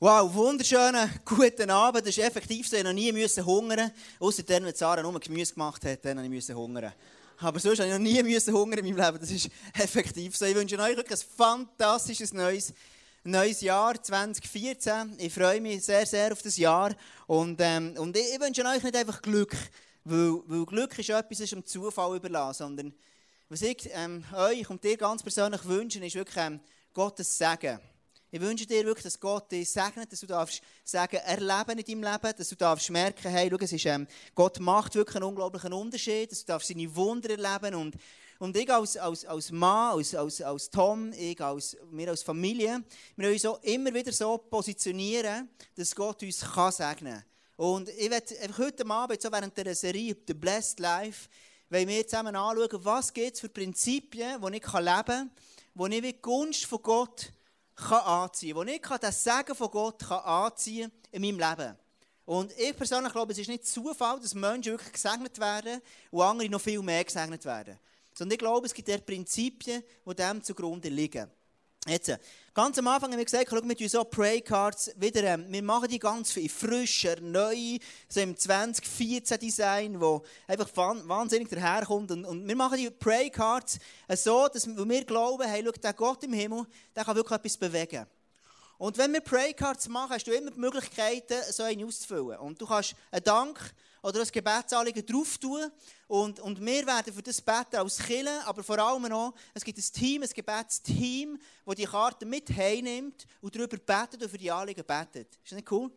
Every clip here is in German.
Wow, wunderschönen guten Abend. Das ist effektiv so. Ich noch nie müssen hungern. Außer dann, wenn Sarah nur Gemüse gemacht hat, dann musste ich hungern. Aber sonst habe ich noch nie müssen hungern in meinem Leben. Das ist effektiv so. Ich wünsche euch wirklich ein fantastisches neues, neues Jahr 2014. Ich freue mich sehr, sehr auf das Jahr. Und, ähm, und ich, wünsche euch nicht einfach Glück, weil, weil Glück ist etwas, das dem Zufall überlassen, sondern was ich ähm, euch und dir ganz persönlich wünsche, ist wirklich ähm, Gottes Segen. Ich wünsche dir wirklich, dass Gott dich segnet, dass du darfst sagen, erleben in deinem Leben, dass du darfst merken, hey, schau, es ist, ähm, Gott macht wirklich einen unglaublichen Unterschied, dass du darfst seine Wunder erleben und und ich als, als, als Mann, als, als, als Tom, ich als, wir als Familie, wir uns so immer wieder so positionieren, dass Gott uns kann segnen kann. Und ich werde heute Abend, so während der Serie The Blessed Life, wollen wir zusammen anschauen, was gibt es für Prinzipien, die ich leben kann, wo ich die Gunst von Gott kann anziehen kann. Wo ich das Segen von Gott kann anziehen in meinem Leben. Und ich persönlich glaube, es ist nicht Zufall, dass Menschen wirklich gesegnet werden und andere noch viel mehr gesegnet werden. Sondern ich glaube, es gibt eher Prinzipien, die dem zugrunde liegen. Jetzt, ganz am Anfang haben wir gesagt, schau, wir tun so Pray-Cards wieder, ähm, wir machen die ganz viel frischer, neu, so im 2014 Design, wo einfach wahnsinnig daherkommt. Und, und wir machen die Pray-Cards äh, so, dass wir glauben, hey, schau, der Gott im Himmel, der kann wirklich etwas bewegen. Und wenn wir Pray-Cards machen, hast du immer die Möglichkeit, so eine auszufüllen. Und du kannst einen Dank oder ein Gebetsanliegen drauf tun. Und, und wir werden für das beten als Kille, aber vor allem auch, es gibt ein Team, ein Gebetsteam, das die Karte mit heimnimmt und darüber betet und für die Anliegen betet. Ist das nicht cool?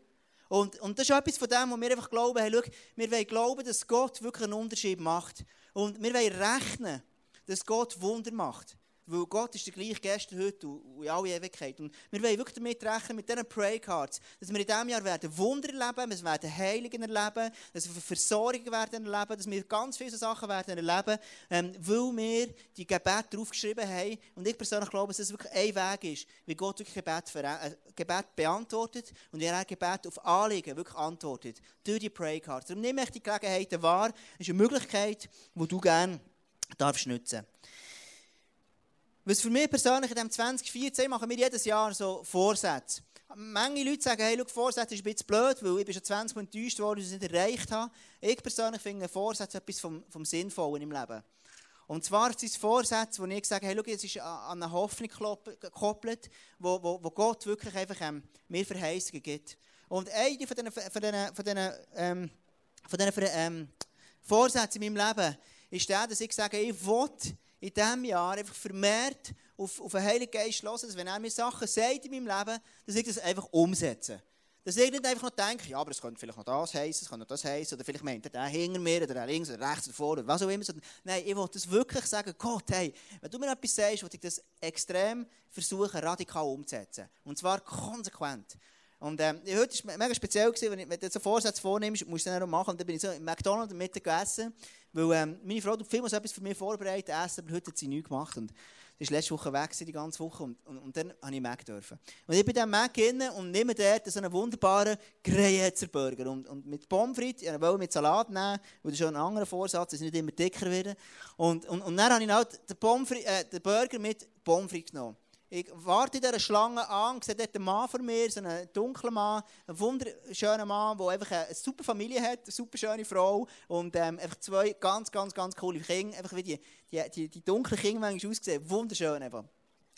Und, und das ist etwas von dem, wo wir einfach glauben, hey, schau, wir wollen glauben, dass Gott wirklich einen Unterschied macht. Und wir wollen rechnen, dass Gott Wunder macht. Weil Gott ist der gleiche gestern, heute und in alle Ewigkeit. Und wir wollen wirklich damit rechnen, mit diesen Pray Cards, dass wir in diesem Jahr werden Wunder erleben, wir werden Heiligen erleben, dass wir Versorgung werden erleben, dass wir ganz viele Sachen werden erleben, ähm, weil wir die Gebete draufgeschrieben haben. Und ich persönlich glaube, dass das wirklich ein Weg ist, wie Gott wirklich Gebet, äh, Gebet beantwortet und wie er Gebet auf Anliegen wirklich antwortet. Durch die Pray Cards. Darum nehme ich die Gelegenheit wahr. Das ist eine Möglichkeit, die du gerne darfst nutzen darfst. Was für mich persönlich in dem 2014 machen wir jedes Jahr so Vorsätze. Manche Leute sagen, hey, schau, Vorsätze ist ein bisschen blöd, weil ich bin schon 20 Mal enttäuscht worden, dass ich es nicht erreicht habe. Ich persönlich finde Vorsätze etwas vom, vom Sinnvollen im Leben. Und zwar sind es Vorsätze, wo ich sage, hey, es ist an eine Hoffnung gekoppelt, wo, wo, wo Gott wirklich einfach ähm, mir Verheißungen gibt. Und eine von diesen, von diesen, von diesen, ähm, von diesen ähm, Vorsätzen in meinem Leben ist der, dass ich sage, ich will in diesem Jahr einfach vermehrt auf, auf den Heiligen Geist hören, dass wenn er mir Sachen sagt in meinem Leben, dass ich das einfach umsetze. Dass ich nicht einfach noch denke, ja, aber es könnte vielleicht noch das heißen, es könnte noch das heißen, oder vielleicht meint er der hinter mir, oder der links, oder rechts, oder vor, oder was auch immer. Nein, ich will das wirklich sagen, Gott, hey, wenn du mir etwas sagst, will ich das extrem versuchen, radikal umzusetzen. Und zwar konsequent. Und ähm, heute war es mega speziell, gewesen, wenn, ich, wenn du so Vorsätze vornimmst, musst du dann auch machen. Und dann bin ich so im McDonald's Mittag gegessen, weil ähm, meine Frau tut vielmals etwas für mich vorbereitet, essen, aber heute hat sie nichts gemacht. Und sie war letzte Woche weg, die ganze Woche, und, und, und dann habe ich Mac dürfen. Und ich bin dann Mac drin und nehme dort so einen wunderbaren Greyetzer Burger. Und, und mit Pommes frites, ich wollte mit Salat nehmen, weil das ist schon ein anderer Vorsatz, ich nicht immer dicker werde. Und, und, und dann habe ich halt den, äh, den Burger mit Pommes frites genommen. Ich warte in dieser Schlange an, sehe dort einen Mann vor mir, so einen dunklen Mann, einen wunderschönen Mann, der einfach eine super Familie hat, eine super schöne Frau und ähm, einfach zwei ganz, ganz, ganz coole Kinder, einfach wie die, die, die, die dunklen Kinder manchmal aussehen, wunderschön einfach.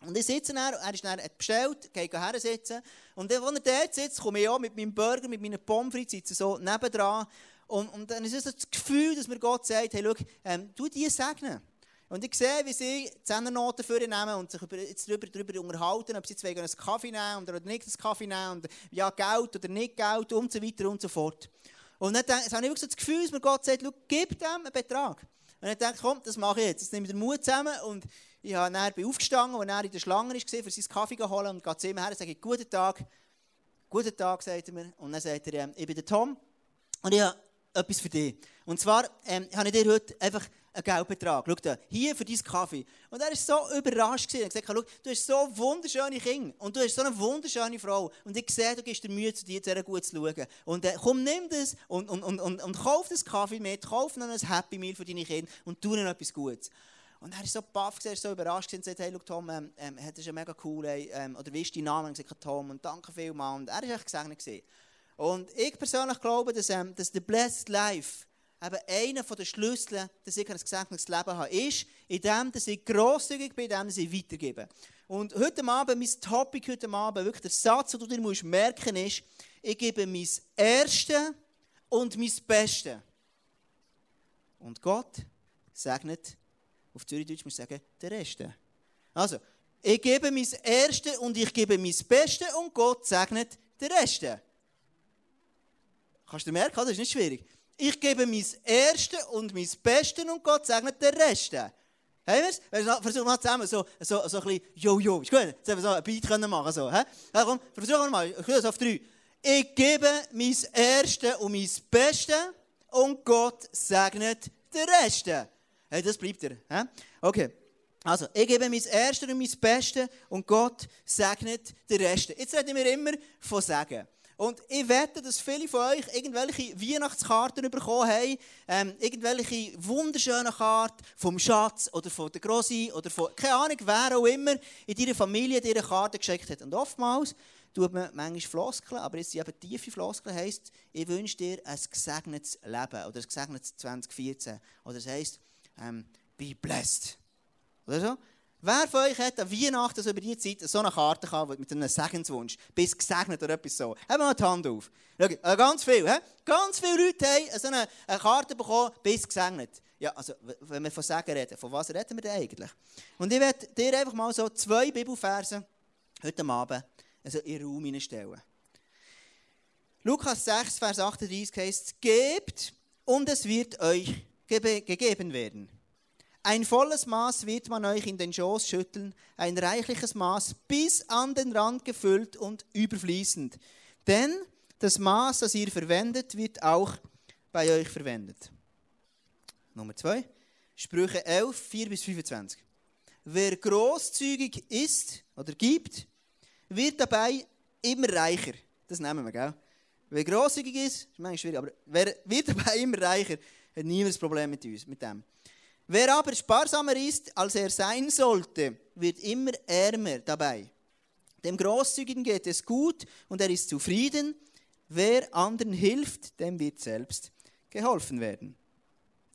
Und ich sitze dann, er ist dann bestellt, gehe her sitzen und dann, als er dort sitzt, komme ich auch mit meinem Burger, mit meinen Pommes frites, sitze so nebendran und, und dann ist es das Gefühl, dass mir Gott sagt, hey, schau, ähm, du die segnen. Und ich sehe, wie sie Zehnernoten für nehmen und sich jetzt darüber, darüber unterhalten, ob sie jetzt einen Kaffee nehmen oder nicht einen Kaffee nehmen und ja, Geld oder nicht Geld und so weiter und so fort. Und dann habe ich wirklich so das Gefühl, dass mir Gott sagt, gib dem einen Betrag. Und ich dachte, komm, das mache ich jetzt. Jetzt nehme ich den Mut zusammen und ich habe dann, bin aufgestanden, als er in der Schlange war, für seinen Kaffee zu holen und gehe zu ihm her und sage, guten Tag. Guten Tag, sagt er mir. Und dann sagt er, ähm, ich bin der Tom und ich habe etwas für dich. Und zwar ähm, habe ich dir heute einfach einen Geldbetrag. Schau da, hier für deinen Kaffee. Und er war so überrascht. Er hat gesagt, schau, du hast so wunderschöne Kinder und du hast so eine wunderschöne Frau. Und ich sehe, du gibst dir Mühe, zu dir sehr gut zu schauen. Und äh, komm, nimm das und, und, und, und, und kauf das Kaffee mit, kauf noch ein Happy Meal für deine Kinder und tu ihnen etwas Gutes. Und er ist so baff, er ist so überrascht und sagt, hey, schau, Tom, ähm, ähm, das ist ja mega cool, ey, ähm, oder wie ist dein Name? Und ich gesagt, Tom, und danke vielmals. Und er ist echt gesegnet gewesen. Und ich persönlich glaube, dass, ähm, dass der Blessed Life eben einer der Schlüssel, dass ich ein gesegnetes Leben habe, ist, in dem, dass ich grosszügig bin, in dem, dass ich weitergebe. Und heute Abend, mein Topic heute Abend, wirklich der Satz, den du dir musst merken ist, ich gebe mein Erste und mein Beste. Und Gott segnet, auf Zürichdeutsch muss ich sagen, der Reste. Also, ich gebe mein Erste und ich gebe mein Beste und Gott segnet den Reste. Kannst du merken, das ist nicht schwierig. Ich gebe mein Erste und mein Beste und Gott segnet den Rest. Haben wir es? Versuchen wir zusammen so, so, so ein bisschen Jojo. Ist gut? Jetzt haben wir so ein Beat können machen. So? Ja, komm, versuchen wir mal. Ich das auf drei. Ich gebe mein Erste und mein Beste und Gott segnet den Rest. Hey, das bleibt er. Hä? Okay. Also, ich gebe mein Erste und mein Beste und Gott segnet den Rest. Jetzt reden wir immer von Sagen. Und ich wette, dass viele von euch irgendwelche Weihnachtskarten bekommen haben, ähm, irgendwelche wunderschönen Karten vom Schatz oder von der Grossi oder von, keine Ahnung, wer auch immer in deiner Familie dir eine Karte geschickt hat. Und oftmals tut man manchmal Floskeln, aber jetzt sind eben tiefe Floskeln, heisst, ich wünsche dir ein gesegnetes Leben oder ein gesegnetes 2014. Oder es heisst, ähm, be blessed. Oder so? Wer von euch hat an Weihnachten so über die Zeit so eine Karte gehabt mit einem Segenswunsch? Bist gesegnet oder etwas so? Haben wir mal die Hand auf. Schau, äh, ganz viel, he? Ganz viele Leute haben so eine, eine Karte bekommen, bist gesegnet. Ja, also, wenn wir von Segen reden, von was reden wir denn eigentlich? Und ich werde dir einfach mal so zwei Bibelverse heute Abend also in den Raum hineinstellen. Lukas 6, Vers 38 heißt: Gebt und es wird euch gegeben werden. Ein volles Maß wird man euch in den Schoß schütteln, ein reichliches Maß bis an den Rand gefüllt und überfließend. Denn das Maß, das ihr verwendet, wird auch bei euch verwendet. Nummer zwei, Sprüche 11, 4 bis 25. Wer großzügig ist oder gibt, wird dabei immer reicher. Das nehmen wir, gell? Wer großzügig ist, ist manchmal schwierig, aber wer wird dabei immer reicher, hat niemand ein Problem mit uns, mit dem. Wer aber sparsamer ist, als er sein sollte, wird immer ärmer dabei. Dem Großzügigen geht es gut und er ist zufrieden. Wer anderen hilft, dem wird selbst geholfen werden.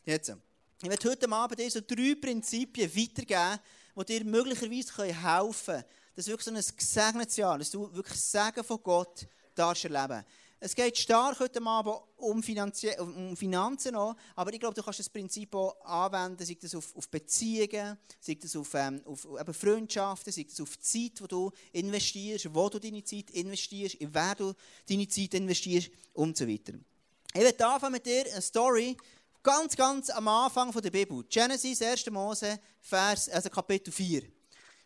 Jetzt, ich werde heute Abend so drei Prinzipien weitergeben, die dir möglicherweise helfen können, dass wirklich so ein gesegnetes Jahr, dass du wirklich Segen von Gott darfst erleben es geht stark heute Abend um, Finanzie um Finanzen auch, aber ich glaube, du kannst das Prinzip auch anwenden, sei das auf, auf Beziehungen, sei das auf, ähm, auf eben Freundschaften, sei das auf die Zeit, die du investierst, wo du deine Zeit investierst, in wer du deine Zeit investierst und so weiter. Ich werde anfangen mit dir eine Story, ganz, ganz am Anfang der Bibel. Genesis, 1. Mose, Vers, also Kapitel 4.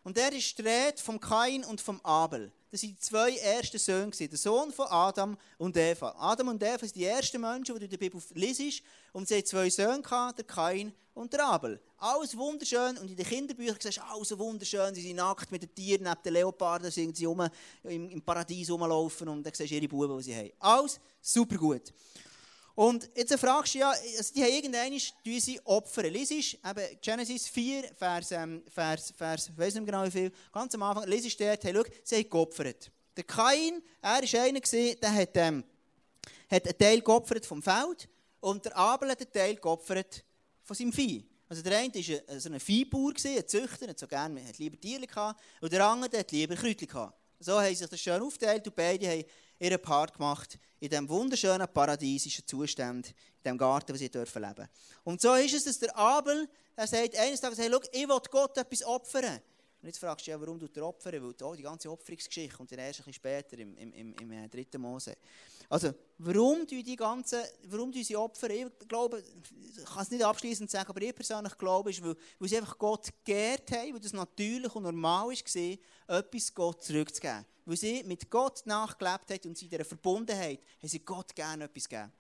Und der ist die Rede vom Kain und vom Abel. Das waren die zwei ersten Söhne, der Sohn von Adam und Eva. Adam und Eva sind die ersten Menschen, die du in der Bibel liest. Und sie hatten zwei Söhne, der Kain und der Abel. Alles wunderschön. Und in den Kinderbüchern siehst du alles so wunderschön. Sie sind nackt mit den Tieren, neben den Leoparden, sie um, im, im Paradies rumlaufen und dann siehst du ihre Buben, die sie haben. Alles super gut. Und jetzt fragst du ja, also die haben irgendwann sie Opfer. Lies eben Genesis 4, Vers, ähm, Vers, Vers, ich weiß nicht genau wie viel, ganz am Anfang, lies dort, hey, schau, sie haben geopfert. Der Kain, er war einer, der hat, ähm, hat einen Teil geopfert vom Feld und der Abel hat einen Teil geopfert von seinem Vieh. Also der eine war ein, so ein Viehbauer, ein Züchter, hat so gerne, hat lieber Tiere gehabt, und der andere hat lieber Kräutchen gehabt. So haben sich das schön aufgeteilt und beide haben ihren Part gemacht in diesem wunderschönen paradiesischen Zustand, in diesem Garten, wo sie dürfen leben. Und so ist es, dass der Abel, er sagt eines Tages, hey, schau, ich will Gott etwas opfern. Und jetzt fragst du ja, warum tut er opfern? Weil oh, die ganze Opferungsgeschichte kommt dann erst ein bisschen später im, im, im, im äh, dritten Mose. Also, warum tun die ganzen, warum tun sie opfern? Ich glaube, ich kann es nicht abschließend sagen, aber ich persönlich glaube, ist, weil, weil sie einfach Gott geehrt haben, weil das natürlich und normal war, etwas Gott zurückzugeben. Weil sie mit Gott nachgelebt haben und sie in dieser Verbundenheit haben sie Gott gerne etwas gegeben.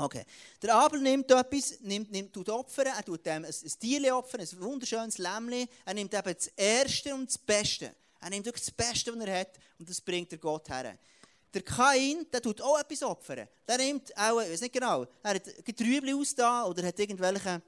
Okay. Der Abel nimmt etwas, nimmt, nimmt, tut opfern, er tut dem ein, ein Tier opfern, ein wunderschönes Lämmchen. Er nimmt eben das Erste und das Beste. Er nimmt wirklich das Beste, was er hat, und das bringt er Gott her. Der Kain, der tut auch etwas opfern. Der nimmt auch, ich weiß nicht genau, er hat Getrübel ausgetan oder hat irgendwelche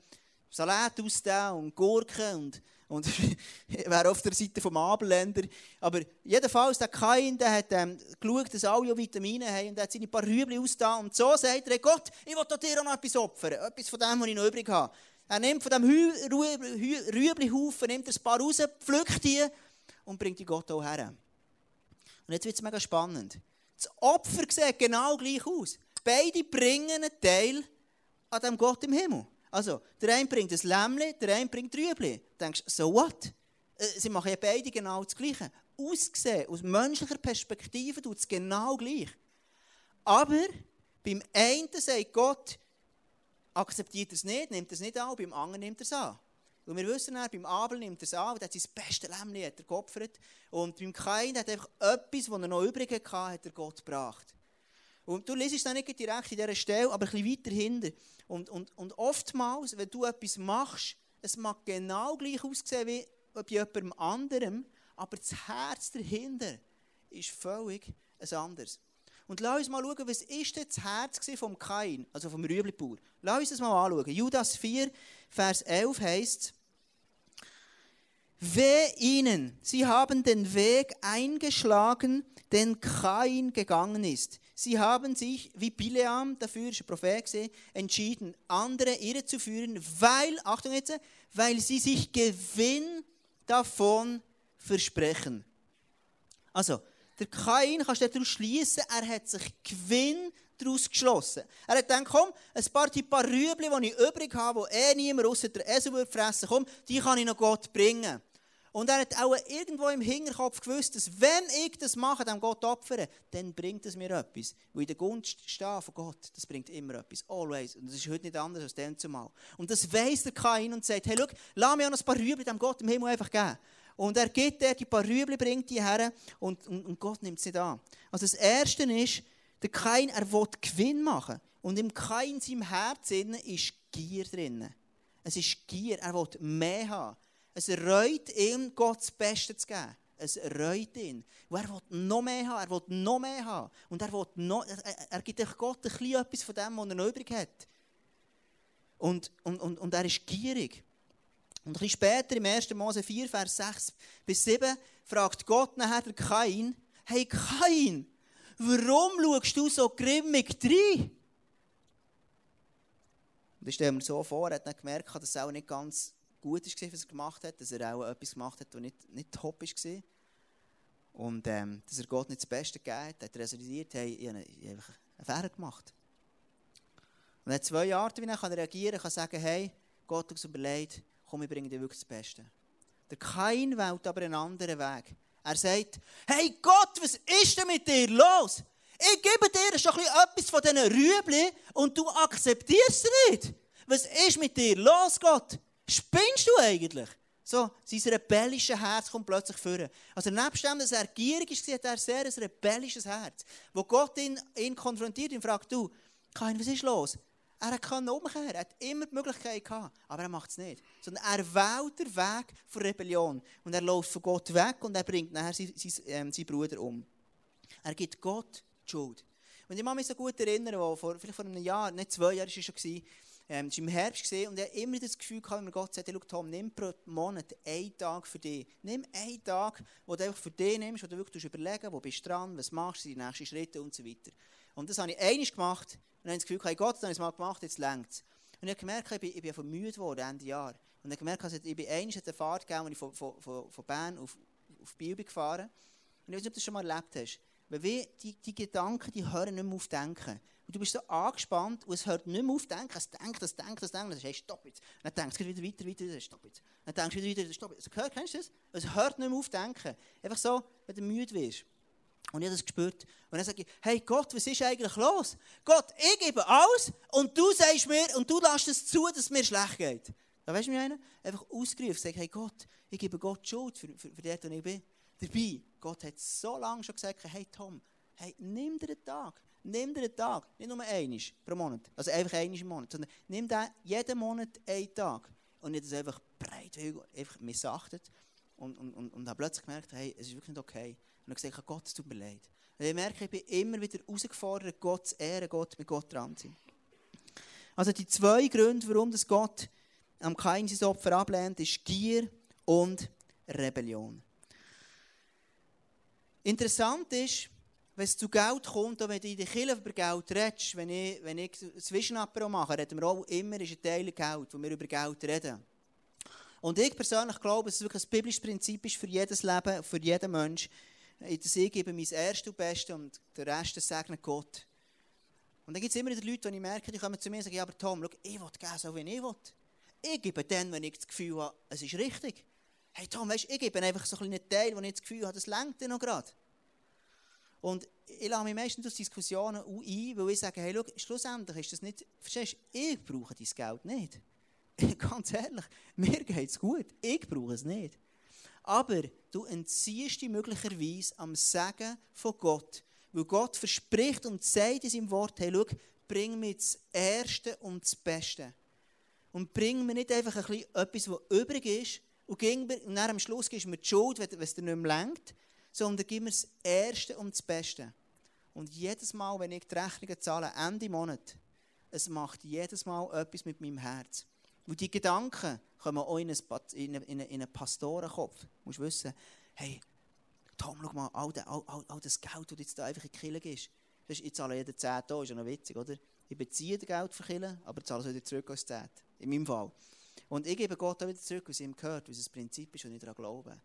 Salat ausgeben und Gurken und, und wäre auf der Seite vom Abelländer. Aber jedenfalls, der Kain, der hat ähm, geschaut, dass alle Vitamine haben und hat seine paar Rüebli ausgetan. Und so sagt er, Gott, ich will dir auch noch etwas opfern. Etwas von dem, was ich noch übrig habe. Er nimmt von diesem Rüeblihaufen nimmt ein paar raus, pflückt die und bringt die Gott auch her. Und jetzt wird es mega spannend. Das Opfer sieht genau gleich aus. Beide bringen einen Teil an dem Gott im Himmel. Also, der eine bringt ein Lämmchen, der eine bringt Rüebli. Du denkst, so what? Äh, sie machen ja beide genau das Gleiche. Ausgesehen, aus menschlicher Perspektive tut es genau gleich. Aber beim einen sagt Gott, akzeptiert er es nicht, nimmt es nicht an, beim anderen nimmt es an. Und wir wissen, er, beim Abel nimmt es an, er hat sein bestes Lämmchen hat er geopfert. Und beim Kain hat er einfach etwas, was er noch übrig hatte, hat er Gott gebracht. Und du liest es dann nicht direkt in dieser Stelle, aber ein bisschen weiter hinten. Und, und, und oftmals, wenn du etwas machst, es mag genau gleich aussehen wie bei jemandem anderem, aber das Herz dahinter ist völlig ein anderes. Und lass uns mal schauen, was ist das Herz vom Kain, also vom Rüeblipur. Lass uns das mal anschauen. Judas 4, Vers 11 heißt, Weh ihnen, sie haben den Weg eingeschlagen, den Kain gegangen ist. Sie haben sich, wie Bileam, dafür ist ein Prophet entschieden, andere irre zu führen, weil, Achtung jetzt, weil sie sich Gewinn davon versprechen. Also, der Kain, kannst du daraus schließen, er hat sich Gewinn daraus geschlossen. Er hat gedacht, komm, ein paar, die paar Rüebli, die ich übrig habe, die eh niemand außer der Esel fressen, komm, die kann ich noch Gott bringen. Und er hat auch irgendwo im Hinterkopf gewusst, dass wenn ich das mache, dem Gott opfere, dann bringt es mir etwas. Weil in der Gunst stehen von Gott, das bringt immer etwas. Always. Und das ist heute nicht anders als dann zumal. Und das weiss der Kain und sagt, hey, schau, lass mir auch ein paar Rüebli dem Gott im Himmel einfach geben. Und er gibt dir die paar Rüebli, bringt die her und, und, und Gott nimmt sie an. Also das Erste ist, der Kain, er will Gewinn machen. Und im Kain, seinem Herzen, ist Gier drin. Es ist Gier, er will mehr haben. Es reut ihm, Gott das Beste zu geben. Es reut ihn. Und er will noch mehr haben, er will noch mehr haben. Und er, will noch, er, er gibt Gott ein bisschen etwas von dem, was er noch übrig hat. Und, und, und, und er ist gierig. Und ein bisschen später, im 1. Mose 4, Vers 6 bis 7, fragt Gott nachher der Kain, hey Kain, warum schaust du so grimmig rein? Und ich stelle mir so vor, er hat dann gemerkt, dass es auch nicht ganz gut war, was er gemacht hat, dass er auch etwas gemacht hat, was nicht, nicht top war. Und ähm, dass er Gott nicht das Beste gegeben hat, hat resultiert, hey, ich habe einen Fehler gemacht. Und er hat zwei Arten, wie er reagieren kann. Er kann sagen, hey, Gott hat uns überlegt, komm, ich bringe dir wirklich das Beste. Der Kain wählt aber einen anderen Weg. Er sagt, hey Gott, was ist denn mit dir los? Ich gebe dir schon etwas von diesen Rüebli und du akzeptierst es nicht. Was ist mit dir los, Gott? Spinnst du eigentlich? So, sein rebellisches Herz kommt plötzlich vor. Also nebst dem, dass er gierig ist, hat er sehr ein rebellisches Herz. Wo Gott ihn, ihn konfrontiert und fragt, du, Kain, was ist los? Er kann umkehren, er hat immer die Möglichkeit gehabt, aber er macht es nicht. Sondern er wählt den Weg von Rebellion und er läuft von Gott weg und er bringt nachher seinen, seinen, ähm, seinen Bruder um. Er gibt Gott die Schuld. Und ich kann mich so gut erinnern, wo vor, vielleicht vor einem Jahr, nicht zwei Jahre war es schon, ähm, das war im Herbst gesehen und ich habe immer das Gefühl gehabt, wenn Gott sagt, hey, Tom, nimm pro Monat einen Tag für dich. Nimm einen Tag, wo du einfach für dich nimmst, wo du wirklich überlegen wo bist du dran, was machst du, die nächsten Schritte und so weiter. Und das habe ich einmal gemacht und dann habe ich das Gefühl, hey Gott, dann habe ich es mal gemacht, jetzt längt es. Und ich habe gemerkt, ich bin, ich bin von müde geworden, Ende Jahr. Und ich habe gemerkt, also, ich bin einmal eine Fahrt gegeben, als ich von, von, von Bern auf, auf Biel bin gefahren Und ich weiß nicht, ob du das schon mal erlebt hast. Weil wie die, die Gedanken, die hören nicht mehr auf Denken. Und du bist so angespannt und es hört nicht mehr auf Denken. Es denkt, es denkt, es denkt. Und dann sagst hey, stopp jetzt. Und dann denkst du wieder weiter, weiter, weiter, stopp jetzt. Und dann denkst du wieder, weiter, stopp jetzt. Also, kennst du das? Es hört nicht mehr auf Denken. Einfach so, wenn du müde wirst. Und ich habe das gespürt. Und dann sage ich, hey Gott, was ist eigentlich los? Gott, ich gebe alles und du sagst mir, und du lässt es zu, dass es mir schlecht geht. Da weißt du, wie einer? Einfach ausgerufen, sage, hey Gott, ich gebe Gott Schuld für, für, für den, wo ich bin. Dabei, Gott hat so lange schon gesagt, hey Tom, hey, nimm dir einen Tag. Nimm dir einen Tag. Nicht nur einmal pro Monat. Also einfach einmal im Monat. Sondern nimm dir jeden Monat einen Tag. Und nicht das einfach breit, einfach missachtet. Und, und, und, und habe plötzlich gemerkt, hey, es ist wirklich nicht okay. Und ich gesagt, Gott, es tut mir leid. Und ich merke, ich bin immer wieder herausgefordert, Gott zu ehren, Gott mit Gott dran zu. Also die zwei Gründe, warum das Gott am Kain sein Opfer ablehnt, ist Gier und Rebellion. Interessant ist, wenn es zu Geld kommt, und wenn du in der Kirche über Geld redest, wenn ich, wenn ich Zwischenapero mache, reden wir auch immer, ist ein Teil Geld, wo wir über Geld reden. Und ich persönlich glaube, dass es wirklich ein biblisches Prinzip ist für jedes Leben, für jeden Mensch. Dass ich gebe mein Erstes und Bestes und der Rest segnet Gott. Und dann gibt es immer wieder Leute, die ich merke, die kommen zu mir und sagen, ja, aber Tom, schau, ich will geben, so wie ich will. Ich gebe dann, wenn ich das Gefühl habe, es ist richtig. Hey Tom, weißt, ich gebe einfach so einen Teil, wo ich das Gefühl habe, das lenkt noch gerade. Und ich lasse mich meistens aus Diskussionen ein, weil ich sage, hey, schau, schlussendlich ist das nicht, verstehst du, ich brauche dein Geld nicht. Ganz ehrlich, mir geht es gut, ich brauche es nicht. Aber du entziehst dich möglicherweise am Segen von Gott, weil Gott verspricht und sagt in seinem Wort, hey, schau, bring mir das Erste und das Beste. Und bring mir nicht einfach ein bisschen etwas, was übrig ist, und, und dann am Schluss gibst du mir die Schuld, wenn es dir nicht mehr lenkt, sondern gib mir das Erste und das Beste. Und jedes Mal, wenn ich die Rechnungen zahle, Ende Monat, es macht jedes Mal etwas mit meinem Herz. Und die Gedanken kommen auch in einen, in einen, Pastorenkopf. Du musst wissen, hey, Tom, schau mal, all, das, all, all das Geld, das jetzt da einfach in die Kirche gibst, ich zahle jeden 10 da, ist ja noch witzig, oder? Ich beziehe das Geld für Kirche, aber zahle es wieder zurück als 10. In meinem Fall. Und ich gebe Gott auch wieder zurück, was ihm gehört, was das Prinzip ist und ich daran glaube.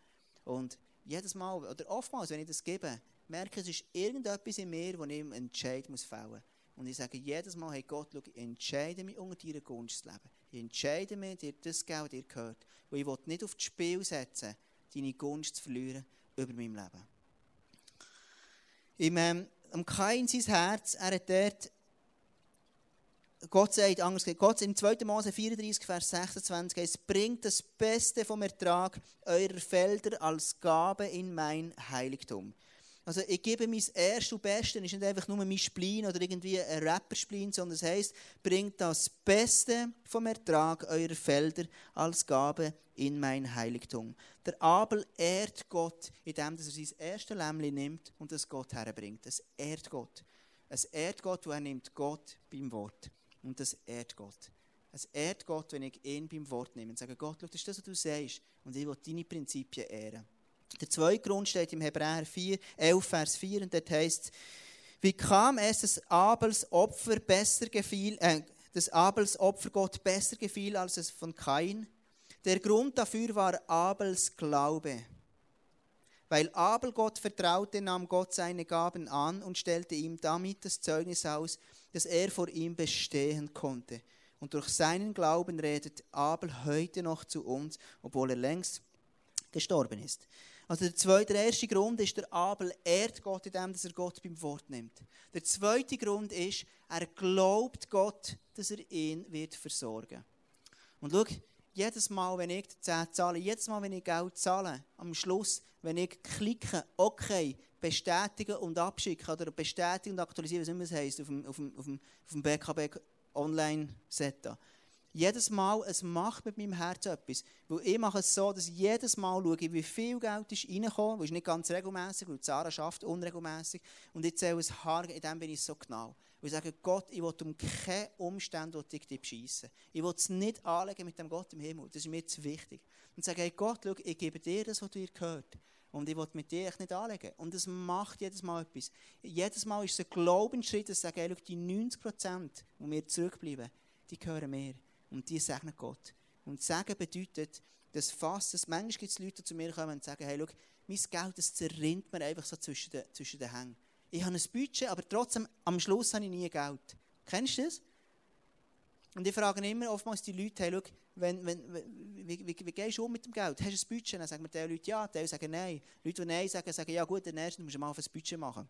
Und jedes Mal, oder oftmals, wenn ich das gebe, merke ich, es ist irgendetwas in mir, wo ich einen Entscheid muss fällen muss. Und ich sage jedes Mal, hey Gott, schau, ich entscheide mich, unter deiner Gunst zu leben. Ich entscheide mich, dir das Geld dir gehört. Weil ich will nicht auf das Spiel setzen, deine Gunst zu verlieren über mein Leben. Im, ähm, am Kain sein Herz, er hat dort Gott sagt anders, Gott in 2. Mose 34, Vers 26, es bringt das Beste vom Ertrag eurer Felder als Gabe in mein Heiligtum. Also ich gebe mein Erstes und Bestes, ist nicht einfach nur mein Spleen oder irgendwie ein Rapperspleen, sondern es heisst, bringt das Beste vom Ertrag eurer Felder als Gabe in mein Heiligtum. Der Abel ehrt Gott, indem er sein erstes Lämmchen nimmt und es Gott herbringt. Es ehrt Gott. Es ehrt Gott, wo er nimmt Gott beim Wort. Und das ehrt Gott. Es ehrt Gott, wenn ich ihn beim Wort nehme und sage, Gott, schau, das ist das, was du sagst. Und ich will deine Prinzipien ehren. Der zweite Grund steht im Hebräer 4, 11, Vers 4, und dort heißt wie kam es, dass Abels Opfer besser gefiel, äh, dass Abels Opfer Gott besser gefiel als es von Kain? Der Grund dafür war Abels Glaube. Weil Abel Gott vertraute, nahm Gott seine Gaben an und stellte ihm damit das Zeugnis aus, dass er vor ihm bestehen konnte. Und durch seinen Glauben redet Abel heute noch zu uns, obwohl er längst gestorben ist. Also der, zweite, der erste Grund ist, der Abel ehrt Gott, indem er Gott beim Wort nimmt. Der zweite Grund ist, er glaubt Gott, dass er ihn wird versorgen Und schau, jedes Mal, wenn ich 10 zahle, jedes Mal, wenn ich Geld zahle, am Schluss, wenn ich klicke, okay, bestätigen und abschicken oder bestätigen und aktualisieren, was immer es heisst, auf dem, auf dem, auf dem, auf dem BKB Online-Setup. Jedes Mal, es macht mit meinem Herz etwas. Weil ich mache es so, dass ich jedes Mal schaue, wie viel Geld ist reingekommen, weil es nicht ganz regelmäßig, weil Sarah schafft unregelmäßig. Und ich zähle es hart, in dem bin ich so genau. Und ich sage, Gott, ich will um keine Umstände ich dich beschissen. Ich will es nicht anlegen mit dem Gott im Himmel. Das ist mir zu wichtig. Und ich sage, hey Gott, schau, ich gebe dir das, was dir gehört. Und ich will mit dir nicht anlegen. Und das macht jedes Mal etwas. Jedes Mal ist es ein Glaubensschritt, dass ich sage, hey, schau, die 90 Prozent, die mir zurückbleiben, die gehören mir. Und die segnen Gott. Und sagen bedeutet, dass fast, dass manchmal gibt es Leute, die zu mir kommen und sagen, hey, schau, mein Geld, das zerrinnt mir einfach so zwischen den, zwischen den Hängen. Ich habe ein Budget, aber trotzdem, am Schluss habe ich nie Geld. Kennst du das? Und ich frage immer oftmals die Leute, hey, schau, wenn, wenn, wie, wie, wie gehst du um mit dem Geld? Hast du ein Budget? Dann sagen mir die Leute ja, die sagen nein. Leute, die nein sagen, sagen ja gut, dann erstens musst du mal auf ein Budget machen.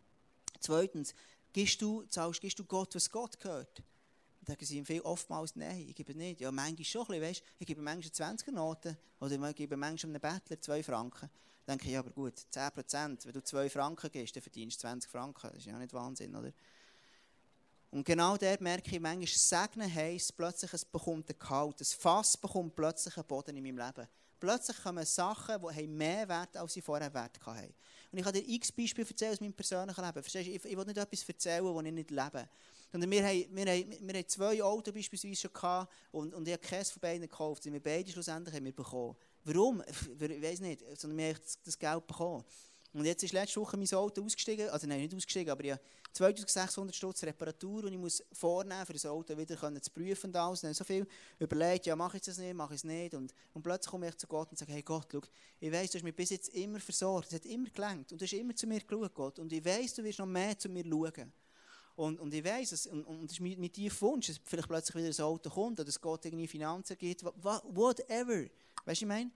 Zweitens, gibst du, zahlst, gibst du Gott, was Gott gehört? Sagen sie ihm viel oftmals nein, ich gebe nicht. Ja, manchmal schon ein bisschen, weißt Ich gebe manchmal 20er Noten oder ich gebe manchmal einem Bettler 2 Franken. Dann denke ich, ja, aber gut, 10 Prozent, wenn du 2 Franken gibst, dann verdienst du 20 Franken. Das ist ja nicht Wahnsinn, oder? Und genau dort merke ich, manchmal segnen heisst plötzlich, es bekommt einen Kalt. Das Fass bekommt plötzlich einen Boden in meinem Leben. Plötzlich kommen Sachen, die mehr Wert als sie vorher Wert hatten. Und ich kann dir x Beispiele erzählen aus meinem persönlichen Leben. Verstehst du? Ich, ich will nicht etwas erzählen, das ich nicht lebe. Und wir haben, wir, wir haben zwei Autos beispielsweise schon gehabt und, und ich habe keins von beiden gekauft. Und wir beide schlussendlich haben wir bekommen. Warum? Ich weiß nicht, sondern wir haben das Geld bekommen. Und jetzt ist letzte Woche mein Auto ausgestiegen, also nein, nicht ausgestiegen, aber ich habe 2600 Stutz Reparatur und ich muss vornehmen, für das Auto wieder zu prüfen und alles. Und so viel überlegt, ja, mache ich das nicht, mache ich es nicht. Und, und plötzlich komme ich zu Gott und sage, hey Gott, schau, ich weiss, du hast mich bis jetzt immer versorgt, es hat immer gelenkt und du hast immer zu mir geschaut, Gott. Und ich weiss, du wirst noch mehr zu mir schauen. Und, und ich weiss es, und, und ist mein, mein tiefer Wunsch, dass vielleicht plötzlich wieder ein Auto kommt oder dass Gott irgendwie Finanzen gibt, whatever. Weißt du, ich meine?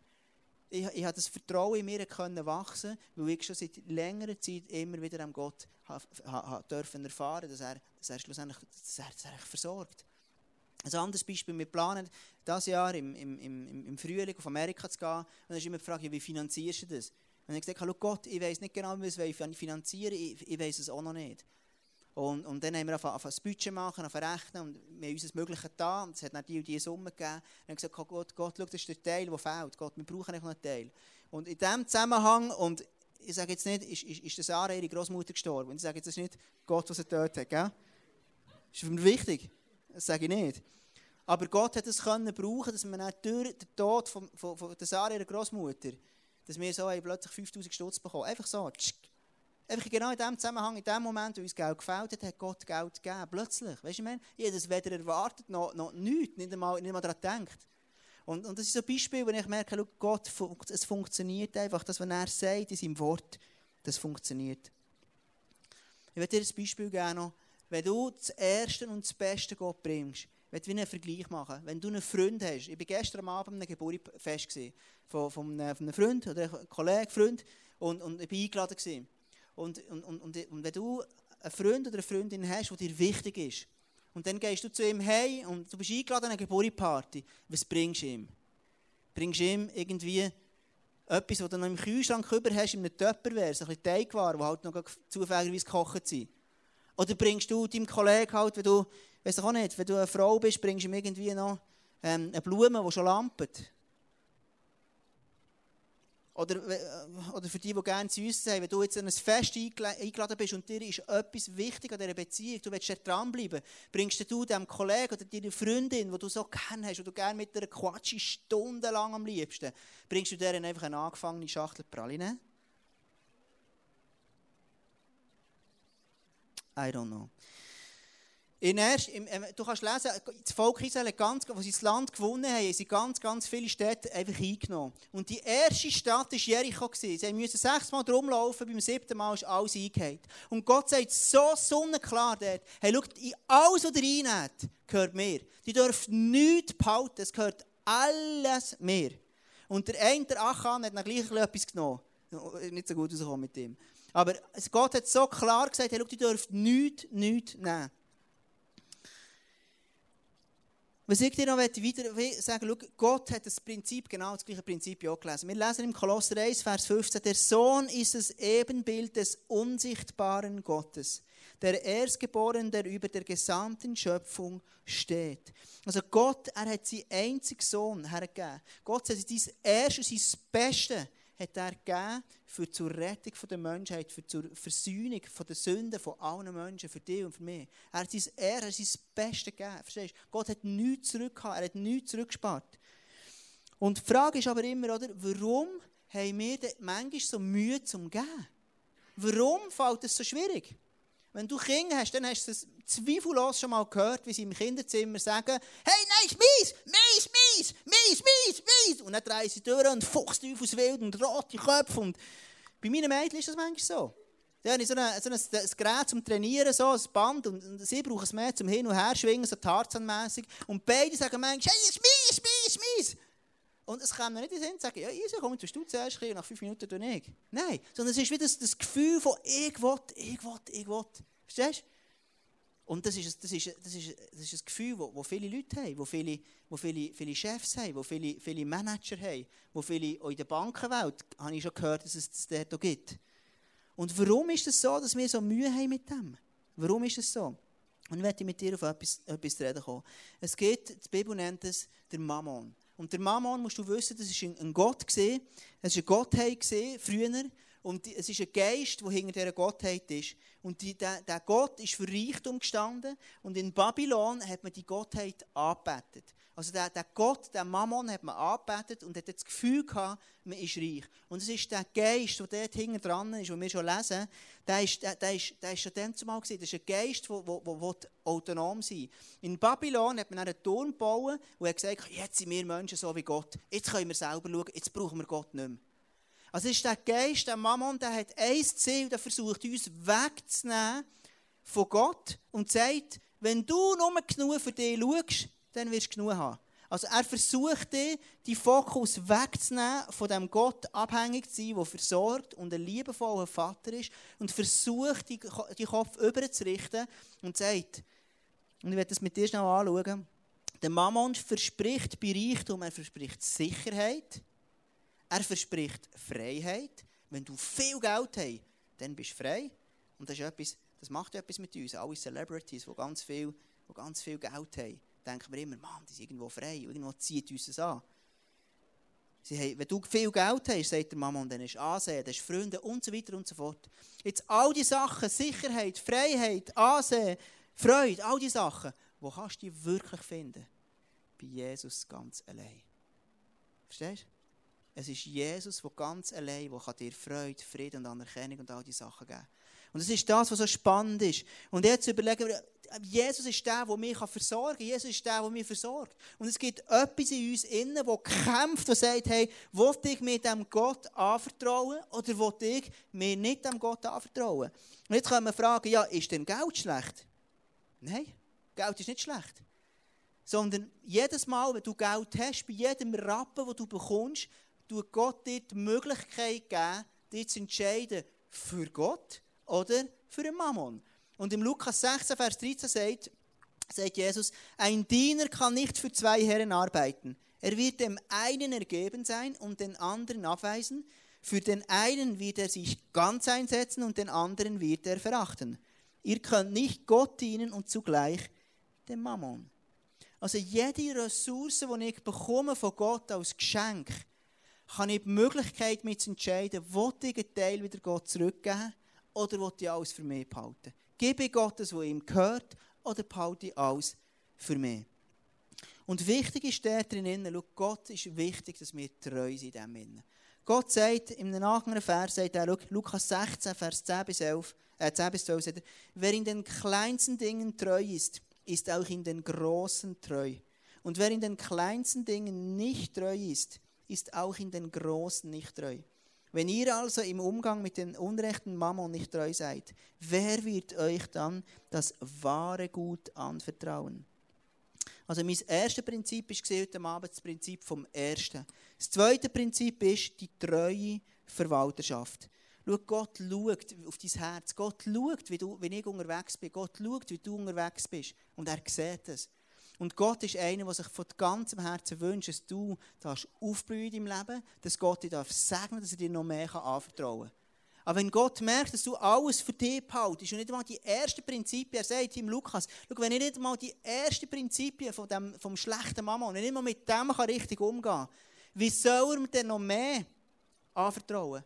Ich, ich habe das Vertrauen in mir können wachsen, weil ich schon seit längerer Zeit immer wieder am Gott dürfen erfahren, dass er, dass er schlussendlich dass er, dass er versorgt. Ein anderes Beispiel, wir planen dieses Jahr im, im, im, im Frühling auf Amerika zu gehen und dann ist immer die Frage, wie finanzierst du das? Und ich habe gesagt, Gott, ich weiß nicht genau, wie wir es finanzieren ich, ich weiß es auch noch nicht. Und, und dann haben wir auf ein Budget machen, rechnen und wir haben uns das Mögliche und es hat dann die und die Summe gegeben. Und dann haben gesagt, Gott, Gott, schau, das ist der Teil, der fehlt. Gott, wir brauchen noch einen Teil. Und in diesem Zusammenhang, und ich sage jetzt nicht, ist, ist, ist der Sarah, ihre Großmutter, gestorben. Und ich sage jetzt, das nicht Gott, was er getötet hat. Das ist für mich wichtig. Das sage ich nicht. Aber Gott hat es können brauchen, dass wir durch den Tod von, von, von der Sarah, ihrer Großmutter, dass wir so plötzlich 5000 Stutz bekommen. Einfach so. Tschk, Einfach genau in dem Zusammenhang, in dem Moment, wo uns Geld gefällt hat, hat Gott Geld gegeben. Plötzlich. Weißt du, ich meine, ich habe das weder erwartet noch, noch nichts, nicht einmal, nicht einmal daran gedacht. Und, und das ist so ein Beispiel, wo ich merke, schau, Gott, es funktioniert einfach. Das, was er sagt in seinem Wort, das funktioniert. Ich werde dir ein Beispiel geben. Wenn du das Erste und das Beste Gott bringst, ich will einen Vergleich machen. Wenn du einen Freund hast, ich war gestern Abend am Geburtstag von, von, einem, von einem Freund oder einem Kollegen, Freund, und, und ich war eingeladen. Gewesen. Und, und, und, und wenn du einen Freund oder eine Freundin hast, die dir wichtig ist, und dann gehst du zu ihm hey und du bist eingeladen an eine Geburtstagsparty, was bringst du ihm? Bringst du ihm irgendwie etwas, was du noch im Kühlschrank über hast, in einem Töpperware, so ein bisschen Teigwaren, die halt noch zufälligerweise gekocht sind? Oder bringst du deinem Kollegen halt, wenn du, weiss auch nicht, wenn du eine Frau bist, bringst du ihm irgendwie noch ähm, eine Blume, die schon lampet? Oder, äh, oder für die, die gerne zu uns sagen, wenn du jetzt an ein Fest eingeladen bist und dir ist etwas wichtig an dieser Beziehung, du willst dranbleiben, bringst du dem Kollegen oder deiner Freundin, die du so gerne hast, und du gerne mit einer Quatschi stundenlang am liebsten, bringst du deren einfach eine angefangene Schachtel Praline? I don't know. In erst, im, äh, du kannst lesen, das Volk Israel, ganz, wo sie das Land gewonnen haben, sie ganz, ganz viele Städte einfach eingenommen. Und die erste Stadt war Jericho. Sie mussten sechsmal drumlaufen, beim siebten Mal ist alles eingehalten. Und Gott sagt so sonnenklar dort, hey, schaut, in alles, was ihr reinnehmt, gehört mir. Die dürfen nichts behalten, es gehört alles mir. Und der eine, der Achan, hat dann gleich etwas genommen. Nicht so gut rausgekommen mit ihm. Aber Gott hat so klar gesagt, hey, schaut, die dürfen nichts, nichts nehmen. Was ich dir noch weiter sagen schau, Gott hat das Prinzip, genau das gleiche Prinzip auch gelesen. Wir lesen im Kolosser 1, Vers 15, der Sohn ist das Ebenbild des unsichtbaren Gottes, der Erstgeborene, der über der gesamten Schöpfung steht. Also Gott, er hat seinen einzigen Sohn hergegeben. Gott hat sein Erstes, sein Bestes hat er gegeben für zur Rettung der Menschheit, für zur Versöhnung den Sünden von allen Menschen, für dich und für mich. Er hat sein, er hat sein Bestes gegeben. Verstehst du? Gott hat nichts zurückgehauen, er hat nichts zurückgespart. Und die Frage ist aber immer, oder, warum haben wir manchmal so Mühe zum Geben? Warum fällt es so schwierig? Wenn du Kinder hast, dann hast du es zweifellos schon mal gehört, wie sie im Kinderzimmer sagen, hey, nein, ist mies, mies, mies, mies, mies, mies. Und dann drehen sie durch und Fuchsteufels wild und rote Köpfe. Und bei meinen Mädchen ist das manchmal so. Da habe ich so, eine, so ein, ein Gerät zum Trainieren, so ein Band, und, und sie brauchen es mehr zum Hin- und Herschwingen, so tarzanmässig. Und beide sagen manchmal, hey, ist mies, mies. Und es kann nicht in den Sinn sagen, ja, easy, komm, du zuerst und nach fünf Minuten du nicht. Nein, sondern es ist wieder das, das Gefühl von ich will, ich will, ich will. Verstehst du? Und das ist, das ist, das ist, das ist ein Gefühl, das wo viele Leute haben, wo viele, wo viele, viele Chefs haben, wo viele, viele Manager haben, wo viele auch in der Bankenwelt, habe ich schon gehört, dass es das dort gibt. Und warum ist es das so, dass wir so Mühe haben mit dem? Warum ist es so? Und ich möchte mit dir auf etwas, etwas reden kommen. Es geht, die Bibel nennt es der Mammon. Und der Mammon, musst du wissen, das war ein Gott. Es war eine Gottheit früher. Und es ist ein Geist, der hinter dieser Gottheit ist. Und die, der, der, Gott ist für Reichtum gestanden. Und in Babylon hat man die Gottheit angebetet. Also der, der Gott, der Mammon, hat man angebetet und hat das Gefühl gehabt, man ist reich. Und es ist der Geist, der dort hinten dran ist, den wir schon lesen, der ist, der, der ist, der ist schon dann zumal gesehen. Das ist ein Geist, der, der, der, der autonom sein In Babylon hat man einen Turm gebaut und hat gesagt, jetzt sind wir Menschen so wie Gott. Jetzt können wir selber schauen, jetzt brauchen wir Gott nicht mehr. Also ist der Geist, der Mammon, der hat ein Ziel, der versucht uns wegzunehmen von Gott und sagt, wenn du nur genug für dich schaust, dann wirst du genug haben. Also er versucht dir, die Fokus wegzunehmen, von dem Gott abhängig zu sein, der versorgt und ein liebevoller Vater ist und versucht, die, Kopf überzurichten und sagt, und ich werde das mit dir schnell anschauen, der Mammon verspricht bei Reichtum, er verspricht Sicherheit, er verspricht Freiheit. Wenn du viel Geld hast, dann bist du frei. Und das, ist etwas, das macht etwas mit uns. Alle Celebrities, die ganz viel, die ganz viel Geld haben denken wir immer, Mann, die sind irgendwo frei, irgendwo zieht uns das an. Sie haben, wenn du viel Geld hast, sagt der Mama, dann hast du Ansehen, dann du Freunde und so weiter und so fort. Jetzt all die Sachen, Sicherheit, Freiheit, Ansehen, Freude, all die Sachen, wo kannst du die wirklich finden? Bei Jesus ganz allein. Verstehst du? Es ist Jesus, der ganz allein, der dir Freude, Frieden und Anerkennung und all die Sachen geben kann. Und das ist das, was so spannend ist. Und jetzt überlegen wir, Jesus ist der, der mich versorgen kann. Jesus ist der, der mich versorgt. Und es gibt etwas in uns innen, das kämpft und sagt, hey, will ich mir dem Gott anvertrauen oder will ich mir nicht dem Gott anvertrauen? Und jetzt können wir fragen, ja, ist denn Geld schlecht? Nein, Geld ist nicht schlecht. Sondern jedes Mal, wenn du Geld hast, bei jedem Rappen, den du bekommst, tut Gott dir die Möglichkeit geben, dich zu entscheiden für Gott oder für den Mammon. Und im Lukas 16, Vers 13 sagt, sagt Jesus, ein Diener kann nicht für zwei Herren arbeiten. Er wird dem einen ergeben sein und den anderen abweisen. Für den einen wird er sich ganz einsetzen und den anderen wird er verachten. Ihr könnt nicht Gott dienen und zugleich dem Mammon. Also jede Ressource, die ich bekomme von Gott als Geschenk, kann ich die Möglichkeit mit entscheiden, will ich einen Teil wieder Gott zurückgeben oder will ich alles für mich behalten. Gebe ich Gott das, was ihm gehört, oder behalte ich alles für mich? Und wichtig ist der drinnen, Gott ist wichtig, dass wir treu sind in dem Gott sagt, in einem anderen Vers, sagt er, Lukas 16, Vers 10 bis, 11, äh, 10 bis 12, sagt er, wer in den kleinsten Dingen treu ist, ist auch in den großen treu. Und wer in den kleinsten Dingen nicht treu ist, ist auch in den großen nicht treu. Wenn ihr also im Umgang mit den unrechten Mammon nicht treu seid, wer wird euch dann das wahre Gut anvertrauen? Also mein erstes Prinzip ist heute Abend das Prinzip vom Ersten. Das zweite Prinzip ist die treue Verwalterschaft. Schau, Gott schaut auf dein Herz. Gott schaut, wie, du, wie ich unterwegs bin. Gott schaut, wie du unterwegs bist. Und er sieht es. Und Gott ist einer, der sich von ganzem Herzen wünscht, dass du aufblühen in deinem Leben, dass Gott dich segnen darf, dass er dir noch mehr anvertrauen kann. Aber wenn Gott merkt, dass du alles für dich behaltest und nicht einmal die ersten Prinzipien, er sagt ihm Lukas, schau, wenn ich nicht einmal die ersten Prinzipien von dem, vom schlechten Mama, und nicht einmal mit dem kann richtig umgehen kann, wie soll er mir denn noch mehr anvertrauen?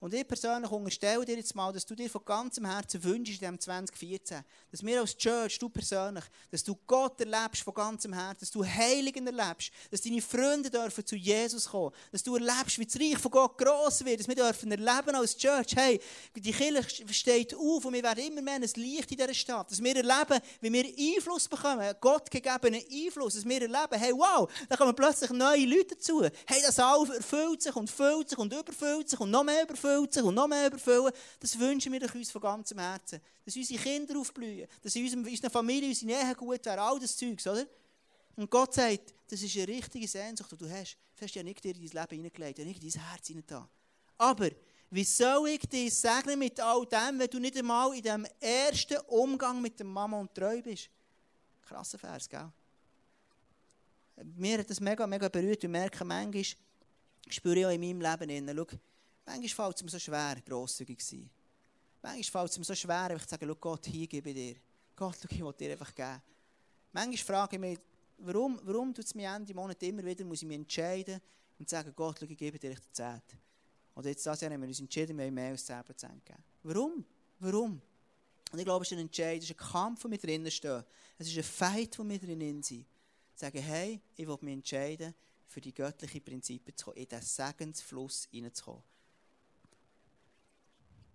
Und ich persönlich unterstelle dir jetzt mal, dass du dir von ganzem Herzen wünschst in diesem 2014, dass wir als Church, du persönlich, dass du Gott erlebst von ganzem Herzen, dass du Heiligen erlebst, dass deine Freunde dürfen zu Jesus kommen, dass du erlebst, wie das Reich von Gott gross wird, dass wir dürfen erleben als Church, hey, die Kirche steht auf und wir werden immer mehr ein Licht in dieser Stadt, dass wir erleben, wie wir Einfluss bekommen, Gott gegebenen Einfluss, dass wir erleben, hey, wow, da kommen plötzlich neue Leute dazu, hey, das alles erfüllt sich und füllt sich und überfüllt sich und noch mehr überfüllt überfüllt sich und noch mehr überfüllen, das wünschen wir uns von ganzem Herzen. Dass unsere Kinder aufblühen, dass in unserer Familie, unsere Nähe gut wäre, all das Zeugs, oder? Und Gott sagt, das ist eine richtige Sehnsucht, die du hast. Das hast du ja nicht in dein Leben hineingelegt, ja nicht in dein Herz hinein. Aber, wie soll ich dich segnen mit all dem, wenn du nicht einmal in dem ersten Umgang mit der Mama und treu bist? Krasser Vers, gell? Mir hat das mega, mega berührt. Ich merke manchmal, spüre ich auch in meinem Leben, schau, Manchmal fällt es mir so schwer, grosszügig zu sein. Manchmal fällt es mir so schwer, einfach zu sagen, Gott, hier gebe ich dir. Gott, ich will dir einfach geben. Manchmal frage ich mich, warum, warum tut es mir Ende Monat immer wieder, muss ich mich entscheiden und sagen, Gott, ich gebe dir die Zeit. Oder jetzt das Jahr haben wir uns entschieden, wir haben mehr als 10% gegeben. Warum? Warum? Und ich glaube, es ist ein Entscheid, es ist ein Kampf, der mit drinnen steht. Es ist ein Fight, der mit drinnen ist. Sagen, hey, ich will mich entscheiden, für die göttlichen Prinzipien zu kommen, in diesen Segensfluss hineinzukommen.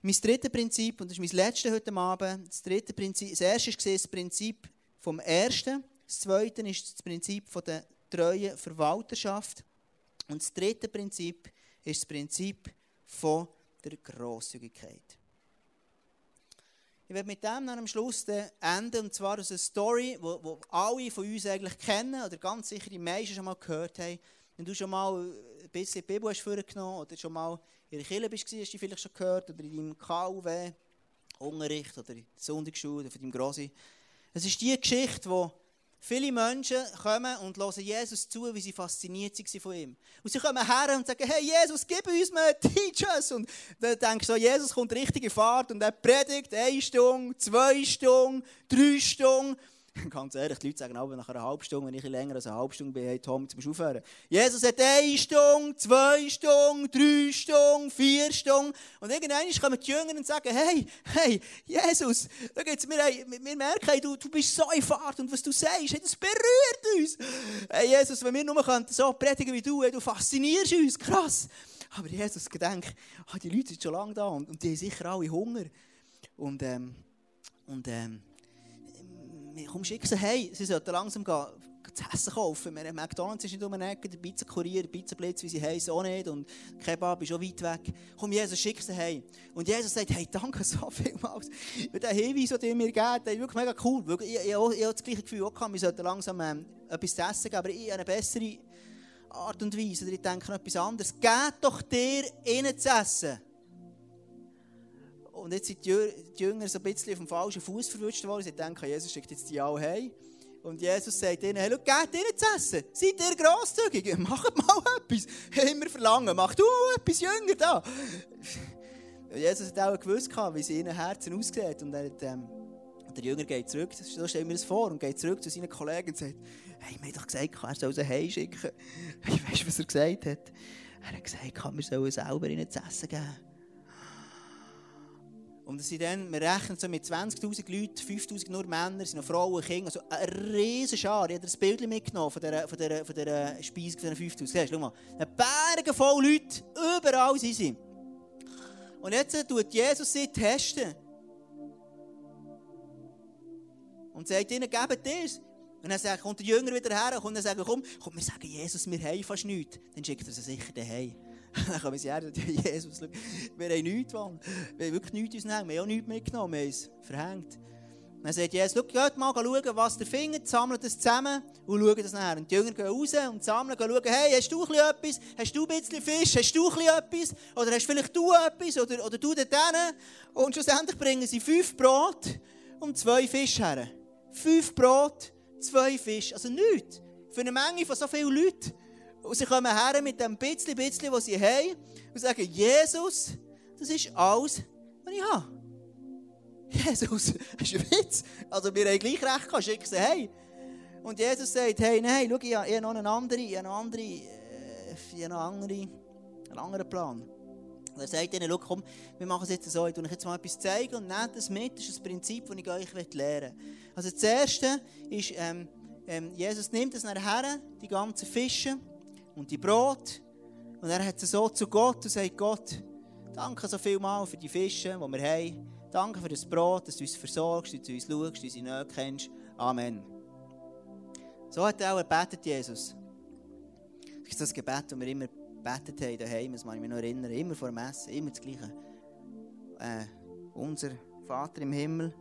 Mein drittes Prinzip, und das ist mein letztes heute Abend, das dritte Prinzip, das erste war das Prinzip vom Ersten, das zweite ist das Prinzip von der treuen Verwalterschaft und das dritte Prinzip ist das Prinzip von der Grosszügigkeit. Ich werde mit dem dann am Schluss enden, und zwar aus einer Story, die alle von uns eigentlich kennen, oder ganz sicher die meisten schon mal gehört haben. Wenn du schon mal die Bibel hast vorgenommen oder schon mal in der Kirche bist, hast du vielleicht schon gehört, oder in deinem KUW, Unterricht, oder in der Sonntagsschule, oder von deinem Grossi. Es ist die Geschichte, die Viele Menschen kommen und hören Jesus zu, wie sie fasziniert waren von ihm. Und sie kommen her und sagen, hey Jesus, gib uns mal Teachers. Und dann denkst du Jesus kommt richtige Fahrt und er predigt eine Stunde, zwei Stunden, drei Stunden. Ganz ehrlich, die Leute sagen aber nach einer halben Stunde, wenn ich länger als eine halbe Stunde bin, hey Tom, jetzt musst du. Jesus hat eine Stunde, zwei Stunden, drei Stunden, vier Stunden. Und irgendwann kommen die Jünger und sagen, hey, hey, Jesus, da geht's, wir, wir merken, hey, du, du bist so in Fahrt und was du sagst, hey, das berührt uns. Hey, Jesus, wenn wir nur so predigen wie du, hey, du faszinierst uns, krass. Aber Jesus, gedenk, oh, die Leute sind schon lange da und, und die haben sicher alle Hunger. Und, ähm, und, ähm, komm, schick sie hey, sie sollten langsam gehen, zu essen kaufen. Wir, McDonalds ist nicht um eine Ecke, der Pizza-Kurier, der Pizza-Blitz, wie sie heißen, auch nicht. Und Kebab ist auch weit weg. Komm, Jesus, schick sie hey. Und Jesus sagt, hey, danke so vielmals für den Hinweis, den ihr mir gebt. Hey, wirklich mega cool. Ich, ich, ich, ich habe das gleiche Gefühl, auch, wir sollten langsam ähm, etwas zu essen geben, aber ich eine bessere Art und Weise. Oder ich denke noch etwas anderes. Gebt doch dir ihnen zu essen. Und jetzt sind die Jünger so ein bisschen auf dem falschen Fuß verwünscht worden. Sie denken, Jesus schickt jetzt die alle heim. Und Jesus sagt ihnen, hey, geht ihnen zu essen. Seid ihr grosszügig? Macht mal etwas. Immer verlangen. Mach du etwas Jünger da. Jesus hat auch gewusst, wie sie ihren Herzen aussieht. Und hat, ähm, der Jünger geht zurück, so stellen wir das vor, und geht zurück zu seinen Kollegen und sagt, hey, mir hat doch gesagt, er soll sie heimschicken. Weißt du, was er gesagt hat? Er hat gesagt, wir sollen selber ihnen zu essen geben. Und es sind dann, wir rechnen so mit 20'000 Leuten, 5'000 nur Männer, sind noch Frauen, Kinder, also eine riesige Schar. Ich habe das Bild mitgenommen von dieser, von dieser, von dieser Speise von diesen 5'000. Siehst, schau mal, eine Berge voll Leute, überall sind sie. Und jetzt tut Jesus sie testen. Und sagt ihnen, gebt das. Und dann sagt, kommt der Jünger wieder her und dann sagt komm, komm, wir sagen Jesus, wir haben fast nichts. Dann schickt er sie sicher daheim. Dann her und sagen, Jesus, wir haben nichts, Mann. Wir haben wirklich nichts uns nehmen. Wir haben auch nichts mitgenommen, wir haben es verhängt. Dann sagt Jesus, geht mal schauen, was ihr findet, sammelt es zusammen und schaut das nachher. Und die Jünger gehen raus und sammeln, schauen, hey, hast du etwas? Hast du ein bisschen Fisch? Hast du etwas? Oder hast vielleicht du etwas? Oder, oder du dort Und schlussendlich bringen sie fünf Brot und zwei Fische her. Fünf Brot, zwei Fische. Also nichts. Für eine Menge von so vielen Leuten. Und sie kommen her mit dem bisschen, bisschen, was sie haben und sagen, Jesus, das ist alles, was ich habe. Jesus, das ist ein Witz. Also wir haben gleich recht gehabt, schicken sie hey. Und Jesus sagt, hey, nein, schau, ich habe noch einen anderen, ich habe noch andere, äh, ich habe noch andere, einen anderen Plan. Und er sagt ihnen, schau, komm, wir machen es jetzt so, ich euch jetzt mal etwas zeigen und nehmt das mit, das ist ein Prinzip, das ich euch lehren will. Also das Erste ist, ähm, ähm, Jesus nimmt es nachher, die ganzen Fische, und die Brot. Und er hat sie so zu Gott und sagt, Gott, danke so viel mal für die Fische, die wir haben. Danke für das Brot, dass du uns versorgst, dass du uns schaust, dass du unsere Nöte kennst. Amen. So hat er auch gebetet, Jesus. Das ist das Gebet, das wir immer gebetet haben daheim, das kann ich mich noch erinnern. Immer vor dem Essen, immer das Gleiche. Äh, unser Vater im Himmel.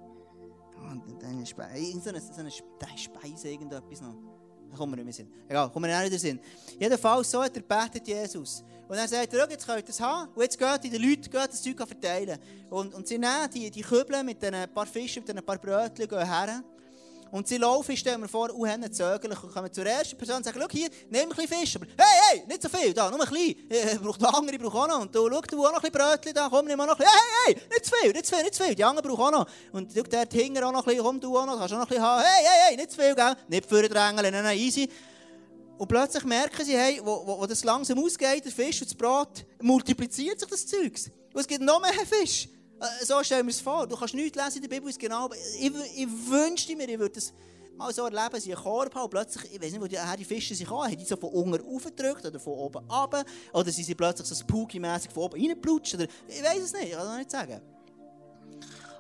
Und dann Speise, so eine, so eine Speise, irgendetwas noch. Da kommen wir nicht mehr Sinn. Egal, kommen wir nicht wieder Sinn. Jedenfalls, so hat er betet Jesus. Und dann sagt er, jetzt könnt ihr es haben. Und jetzt geht die Leute geht das Zeug verteilen. Und, und sie nehmen die, die Kübel mit ein paar Fischen, mit ein paar Brötchen her. Und sie laufen, stellen wir vor, uh, haben zögerlich und kommen zur ersten Person und sagen, schau hier, nimm ein bisschen Fisch. Aber hey, hey, nicht so viel, da, nur ein bisschen. Äh, braucht der andere, braucht auch noch. Und du, schau, du auch noch ein bisschen Brötchen da, komm, nimm auch noch ein bisschen. Hey, hey, hey, nicht zu viel, nicht zu viel, nicht zu viel. Die anderen brauchen auch noch. Und schau, der hinten auch noch ein bisschen, komm, du auch noch, kannst auch noch ein bisschen haben. Hey, hey, hey, nicht zu viel, gell? Nicht vordrängeln, nein, nein, easy. Und plötzlich merken sie, hey, wo, wo, wo das langsam ausgeht, der Fisch und das Brot, multipliziert sich das Zeug. Und es gibt noch mehr Fisch. Äh, so stellen wir es vor. Du kannst nichts lesen in der Bibel, ist genau. Ich, ich wünschte mir, ich würde das mal so erleben, sie einen Korb haben und plötzlich, ich weiß nicht, wo die, Fische sich haben, haben die so von unten aufgedrückt oder von oben runter, oder sind sie plötzlich so spooky-mässig von oben reingeplutscht, ich weiß es nicht, ich kann es nicht sagen.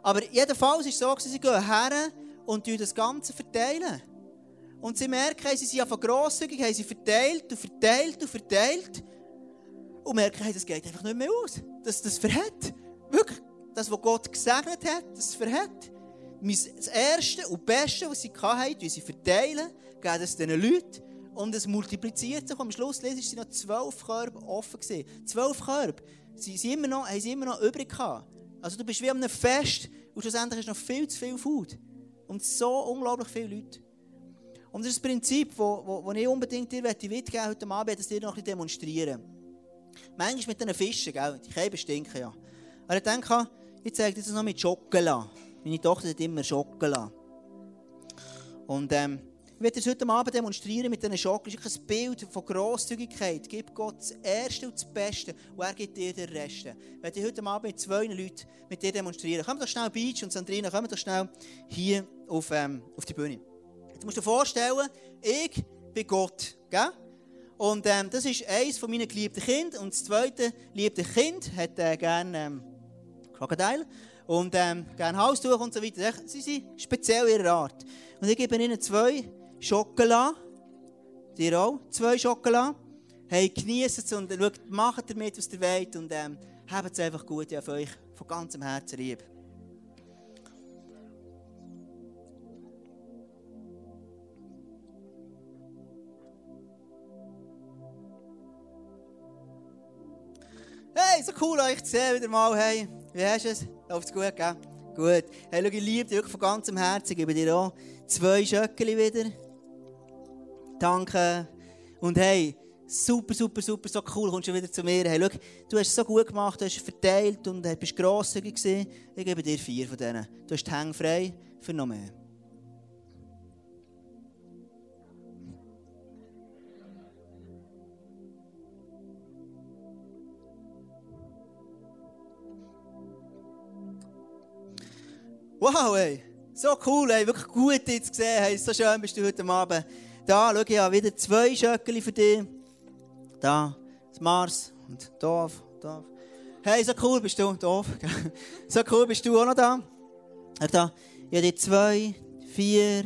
Aber jedenfalls ist es so, sie gehen her und das Ganze verteilen. Und sie merken, sie sind ja von grosszügig, haben sie verteilt und verteilt und verteilt. Und merken, das geht einfach nicht mehr aus. Das, das verhält. Wirklich, das, was Gott gesegnet hat, das verhält. Das Erste und Beste, was sie hatten, sie verteilen, geben es diesen Leuten. Und es multipliziert sich. Und am Schluss lesen sie noch zwölf Körbe offen. Gewesen. Zwölf Körbe. Sie, sie immer noch, haben sie immer noch übrig gehabt. Also du bist wie an einem Fest und schlussendlich du noch viel zu viel Food. Und so unglaublich viele Leute. Und das ist das Prinzip, das wo, wo, wo ich unbedingt dir mitgeben heute Abend, das dir noch ein demonstrieren. Manchmal mit diesen Fischen, gell? die Käben stinken ja. Aber ich denke, ich zeige das noch mit Schokolade. Meine Tochter hat immer Schokolade. Und ähm, ich werde es heute Abend demonstrieren mit diesen Schokolade. Es ist ein Bild von Grosszügigkeit. Gib Gott das Erste und das Beste und er gibt dir den Rest. Ich werde heute Abend mit zwei Leuten mit dir demonstrieren. Komm doch schnell Beach und Sandrina, komm doch schnell hier auf, ähm, auf die Bühne. Du musst dir vorstellen, ich bin Gott. Gell? Und ähm, das ist eines von meinen geliebten Kindern. Und das zweite geliebte Kind hat äh, gerne ähm, Krokodil und ähm, gerne Haustuch und so weiter. Sie sind speziell ihrer Art. Und ich gebe ihnen zwei Schokolade. Dir auch zwei Schokolade. Hey, genießt es und schaut, macht damit, was ihr wollt. Und ähm, habt es einfach gut. Ich euch von ganzem Herzen lieb. Hey, so cool euch zu sehen wieder mal. Hey, wie hast du es? Läuft's gut, gell? Gut. Hey, schau, ich liebe dich wirklich von ganzem Herzen. Ich gebe dir auch zwei Schöckeli wieder. Danke. Und hey, super, super, super, so cool, kommst du wieder zu mir. Hey, schau, du hast es so gut gemacht, du hast verteilt und bist grosszügig gewesen. Ich gebe dir vier von denen. Du hast die Hänge frei für noch mehr. Wow, ey. So cool, ey. Wirklich gut, zu sehen. Hey, so schön bist du heute Abend da. Schau, ich habe wieder zwei Schöckeli für dich. Da, das Mars und Dorf. Dorf. Hey, so cool bist du. Dorf. so cool bist du auch noch da. Ja, da. Ich habe zwei, vier,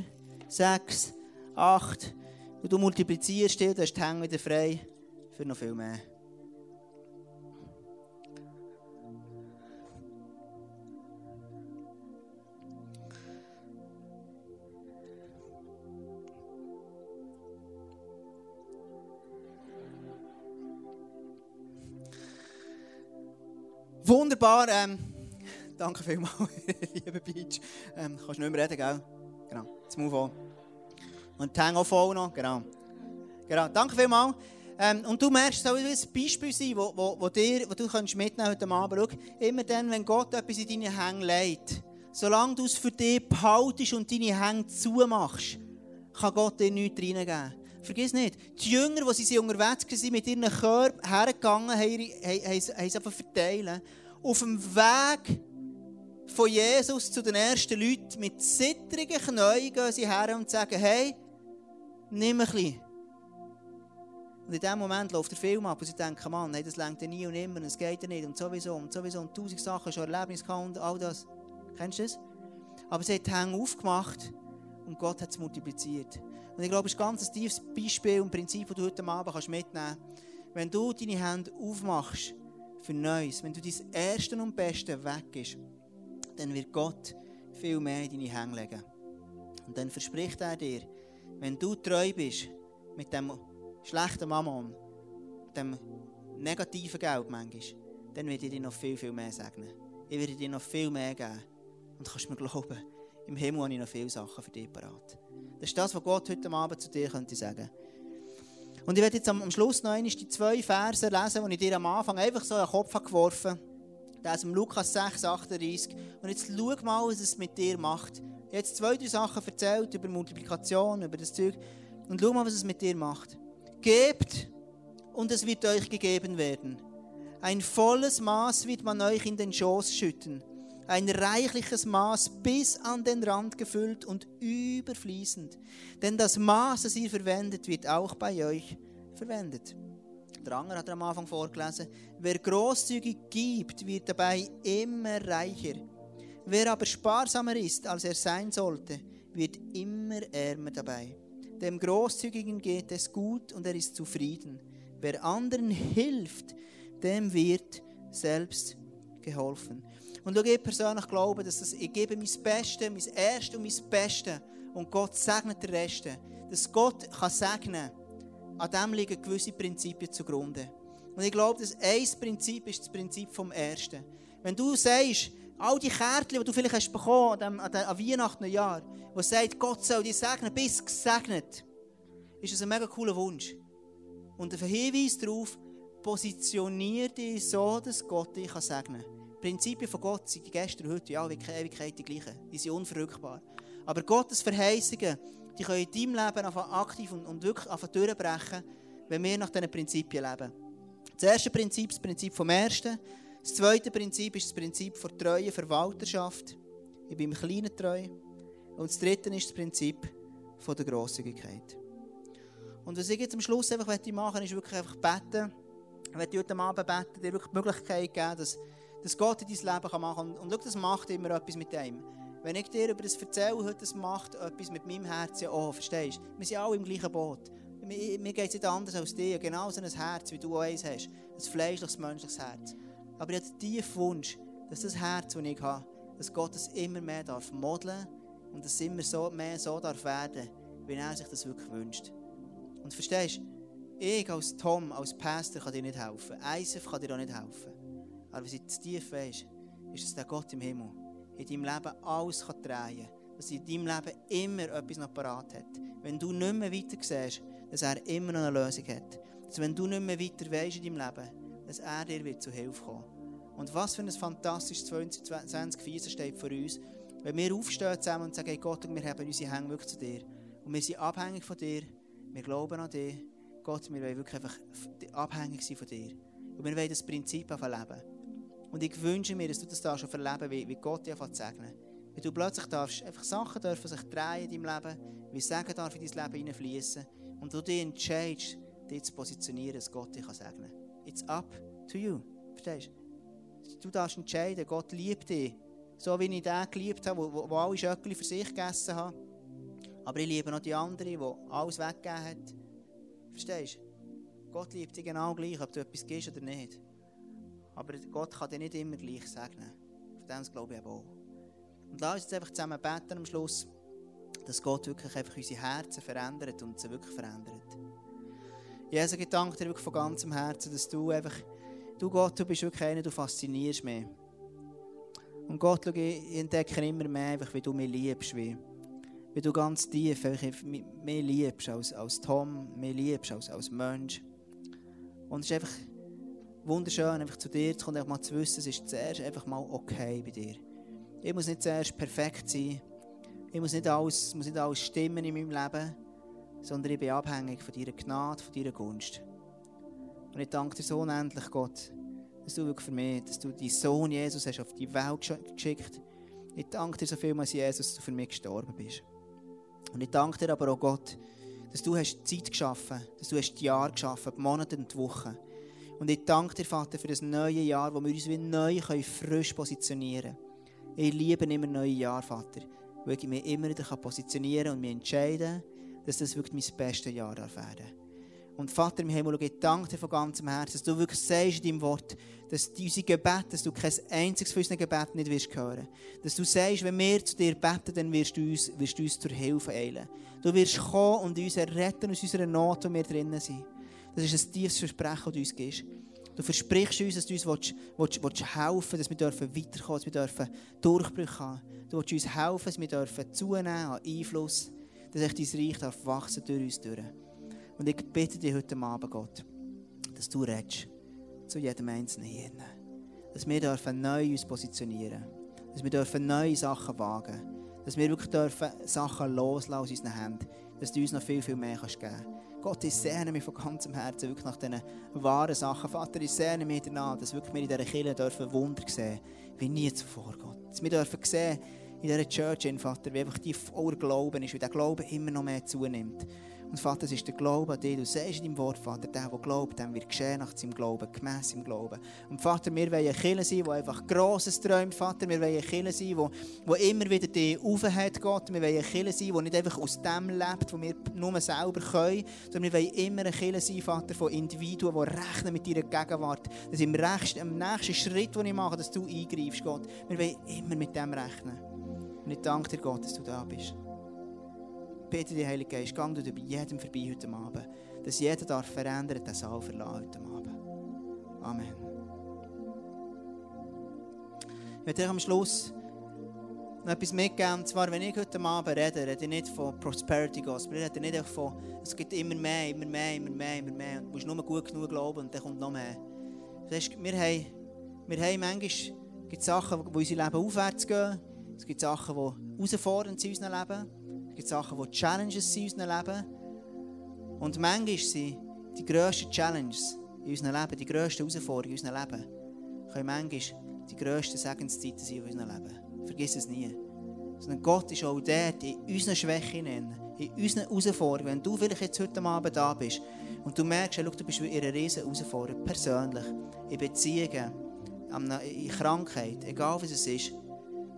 sechs, acht. Und du multiplizierst die, du hast die Hänge wieder frei für noch viel mehr. Wunderbar. Ähm, danke vielmals, lieber Beach. Ähm, kannst nicht mehr reden, gell? Genau. Jetzt move on. Und die Hänge auch voll noch. Genau. Genau. Danke vielmals. Ähm, und du merkst, es soll ein Beispiel sein, wo, wo, wo, dir, wo du kannst mitnehmen heute Abend. Schau, immer dann, wenn Gott etwas in deine Hänge legt, solange du es für dich behaltest und deine Hänge zumachst, kann Gott dir nichts reingeben. Vergiss nicht, die Jünger, die sie unterwegs waren, mit ihren Körben hergegangen, haben, haben, haben, haben sie verteilen. Auf dem Weg von Jesus zu den ersten Leuten mit zittrigen Knien gehen sie her und sagen, hey, nimm ein bisschen. Und in dem Moment läuft der Film ab und sie denken, Mann, hey, das lenkt ja nie und immer, es geht ja nicht und sowieso und sowieso und tausend Sachen, schon Erlebnis und all das. Kennst du das? Aber sie hat die Hänge aufgemacht und Gott hat es multipliziert. Und ich glaube, es ist ein ganz tiefes Beispiel und Prinzip, das du heute Abend kannst mitnehmen kannst. Wenn du deine Hände aufmachst für Neues, wenn du dein Erste und Beste weggibst, dann wird Gott viel mehr in deine Hände legen. Und dann verspricht er dir, wenn du treu bist mit dem schlechten Mammon, dem negativen Geld manchmal, dann wird er dir noch viel, viel mehr segnen. Ich werde dir noch viel mehr geben. Und kannst mir glauben, im Himmel habe ich noch viele Sachen für dich parat. Das ist das, was Gott heute Abend zu dir könnte sagen. Und ich werde jetzt am, Schluss noch einmal die zwei Verse lesen, die ich dir am Anfang einfach so in den Kopf geworfen habe. Das ist Lukas 6, 38. Und jetzt schau mal, was es mit dir macht. Ich habe jetzt zwei, drei Sachen erzählt über Multiplikation, über das Zeug. Und schau mal, was es mit dir macht. Gebt und es wird euch gegeben werden. Ein volles Maß wird man euch in den Schoß schütten. Ein reichliches Maß bis an den Rand gefüllt und überfließend. Denn das Maß, das ihr verwendet, wird auch bei euch verwendet. Der andere hat er am Anfang vorgelesen. Wer großzügig gibt, wird dabei immer reicher. Wer aber sparsamer ist, als er sein sollte, wird immer ärmer dabei. Dem Großzügigen geht es gut und er ist zufrieden. Wer anderen hilft, dem wird selbst geholfen. Und ich persönlich glaube, dass das, ich gebe mein Bestes, mein Erstes und mein Bestes und Gott segnet den Rest. Dass Gott kann segnen an dem liegen gewisse Prinzipien zugrunde. Und ich glaube, dass ein Prinzip ist das Prinzip vom Ersten. Wenn du sagst, all die Kärtchen, die du vielleicht hast bekommen an, an, an Weihnachten ein Jahr, wo sagt, Gott soll dich segnen, bis gesegnet, ist das ein mega cooler Wunsch. Und ein Hinweis darauf, positioniere dich so, dass Gott dich segnen kann. Prinzipien von Gott sind gestern, heute, ja, Ewigkeit die gleichen. Die sind unverrückbar. Aber Gottes Verheißungen, die können in deinem Leben aktiv und, und wirklich durchbrechen, wenn wir nach diesen Prinzipien leben. Das erste Prinzip ist das Prinzip vom Ersten. Das zweite Prinzip ist das Prinzip der treuen Verwalterschaft. Ich bin im Kleinen treu. Und das dritte ist das Prinzip der Grosszügigkeit. Und was ich jetzt am Schluss einfach machen möchte, ist wirklich einfach beten. Ich möchte heute Abend beten, dir wirklich die Möglichkeit geben, dass, dass Gott in dein Leben machen kann. Und, und das macht immer etwas mit dem. Wenn ich dir über das erzähle heute, das macht etwas mit meinem Herzen auch, verstehst du? Wir sind alle im gleichen Boot. Mir, mir geht es nicht anders als dir. Genau so ein Herz, wie du auch eins hast. Ein fleischliches, menschliches Herz. Aber ich habe den tiefen Wunsch, dass das Herz, das ich habe, dass Gott es immer mehr darf modeln und dass es immer so, mehr so darf werden, wie er sich das wirklich wünscht. Und verstehst du, ich als Tom, als Pastor kann dir nicht helfen. ISF kann dir auch nicht helfen. Aber was ich zu tief weiss, ist, dass der Gott im Himmel in deinem Leben alles kann drehen kann. Dass er in deinem Leben immer etwas noch parat hat. Wenn du nicht mehr weiter siehst, dass er immer noch eine Lösung hat. Dass wenn du nicht mehr weiter weißt in deinem Leben, dass er dir wird zu Hilfe kommen Und was für ein fantastisches 2024 steht vor uns, wenn wir aufstehen zusammen und sagen, hey Gott, wir haben unsere Hänge wirklich zu dir. Und wir sind abhängig von dir. Wir glauben an dich. Gott, wir wollen wirklich einfach abhängig sein von dir. Und wir wollen das Prinzip leben. Und ich wünsche mir, dass du das da schon verleben wie, wie Gott dir segnen Wie du plötzlich darfst, einfach Sachen dürfen sich drehen in deinem Leben, wie Segen darf in dein Leben hineinfließen. Und du dich entscheidest, dich zu positionieren, dass Gott dich segnen kann. It's up to you. Verstehst du? Du darfst entscheiden, Gott liebt dich. So wie ich den geliebt habe, wo, wo, alle Schöckchen für sich gegessen haben. Aber ich liebe noch die anderen, die alles weggegeben haben. Verstehst du? Gott liebt dich genau gleich, ob du etwas gibst oder nicht. Aber Gott kann dich nicht immer gleich segnen. Auf das glaube ich auch. Und lass uns einfach zusammen beten am Schluss, dass Gott wirklich einfach unsere Herzen verändert und sie wirklich verändert. Jesus, ich danke dir wirklich von ganzem Herzen, dass du einfach, du Gott, du bist wirklich einer, du faszinierst mich. Und Gott, ich entdecke immer mehr, einfach, wie du mich liebst, wie, wie du ganz tief mehr liebst als, als Tom, mehr liebst als, als Mensch. Und es ist einfach wunderschön, einfach zu dir zu kommen, mal zu wissen, es ist zuerst einfach mal okay bei dir. Ich muss nicht zuerst perfekt sein. Ich muss nicht alles, muss nicht alles stimmen in meinem Leben, sondern ich bin abhängig von deiner Gnade, von deiner Gunst. Und ich danke dir so unendlich, Gott, dass du wirklich für mich, dass du deinen Sohn Jesus hast auf die Welt geschickt. Ich danke dir so vielmals, Jesus, dass du für mich gestorben bist. Und ich danke dir aber auch, Gott, dass du hast Zeit geschaffen, dass du hast die Jahre geschaffen, die Monate und die Wochen. Und ich danke dir, Vater, für das neue Jahr, wo wir uns wie neu können, frisch positionieren können. Ich liebe immer neue Jahr, Vater, weil ich mich immer wieder positionieren kann und mich entscheiden, dass das wirklich mein bestes Jahr werden darf. Und Vater im Himmel, ich danke dir von ganzem Herzen, dass du wirklich sagst in deinem Wort, dass unsere Gebete, dass du kein einziges von unseren Gebeten nicht wirst hören. Dass du sagst, wenn wir zu dir beten, dann wirst du uns, wirst du uns zur Hilfe eilen. Du wirst kommen und uns retten aus unserer Not, wo wir drinnen sind. Das ist ein tiefes Versprechen, das du uns gibst. Du versprichst uns, dass du uns willst, willst, willst helfen dass wir dürfen weiterkommen, dass wir dürfen Durchbrüche haben. Du willst uns helfen, dass wir dürfen zunehmen an Einfluss, dass dein Reich darf wachsen durch uns durch. Und ich bitte dich heute Abend, Gott, dass du redest zu jedem Einzelnen hier. Dass wir dürfen neu uns positionieren Dass wir dürfen neue Sachen wagen Dass wir wirklich dürfen Sachen loslassen aus unseren Händen. Dass du uns noch viel, viel mehr kannst geben kannst. Gott, ich sehne mich von ganzem Herzen wirklich nach diesen wahren Sachen. Vater, ich sehne mich danach, dass wirklich wir in dieser Kirche dürfen Wunder sehen wie nie zuvor, Gott. Dass wir dürfen sehen in dieser Church, Vater, wie einfach die voller Glauben ist, wie der Glaube immer noch mehr zunimmt. Und Vater, es ist der Glaube an dich. Du sagst in deinem Wort, Vater, der, der glaubt, dem wird geschehen nach seinem Glauben, gemäss seinem Glauben. Und Vater, wir wollen eine Kirche sein, die einfach Grosses träumt, Vater. Wir wollen eine Kirche sein, die, die immer wieder dich aufhält, Gott. Wir wollen eine Kirche sein, die nicht einfach aus dem lebt, was wir nur selber können, sondern wir wollen immer eine Kirche sein, Vater, von Individuen, die rechnen mit deiner Gegenwart. Dass im, im nächsten Schritt, den ich mache, dass du eingreifst, Gott. Wir wollen immer mit dem rechnen. Und ich danke dir, Gott, dass du da bist bitte dich, Heilige Geist, gang du bei jedem vorbei heute Abend, dass jeder darf verändern, den Saal verlassen heute Abend. Amen. Ich werde am Schluss noch etwas mitgeben. Und zwar, wenn ich heute Abend rede, rede ich nicht von Prosperity Gospel. Ich rede nicht von, es gibt immer mehr, immer mehr, immer mehr, immer mehr. Und du musst nur gut genug glauben und dann kommt noch mehr. Das heißt, wir haben, wir manchmal gibt Sachen, wo unser Leben aufwärts gehen. Es gibt Sachen, die herausfordernd sind in unserem Leben gibt Sachen, die Challenges sind in unserem Leben. Und manchmal sind die grössten Challenges in unserem Leben, die grössten Herausforderungen in unserem Leben, können manchmal die grössten Segenszeiten sein in unserem Leben. Vergiss es nie. Sondern Gott ist auch der, in unseren Schwächen, in unseren Herausforderungen. Wenn du vielleicht jetzt heute Abend da bist und du merkst, schau, du bist in einer riesen Herausforderung, persönlich, in Beziehungen, in Krankheit, egal was es ist,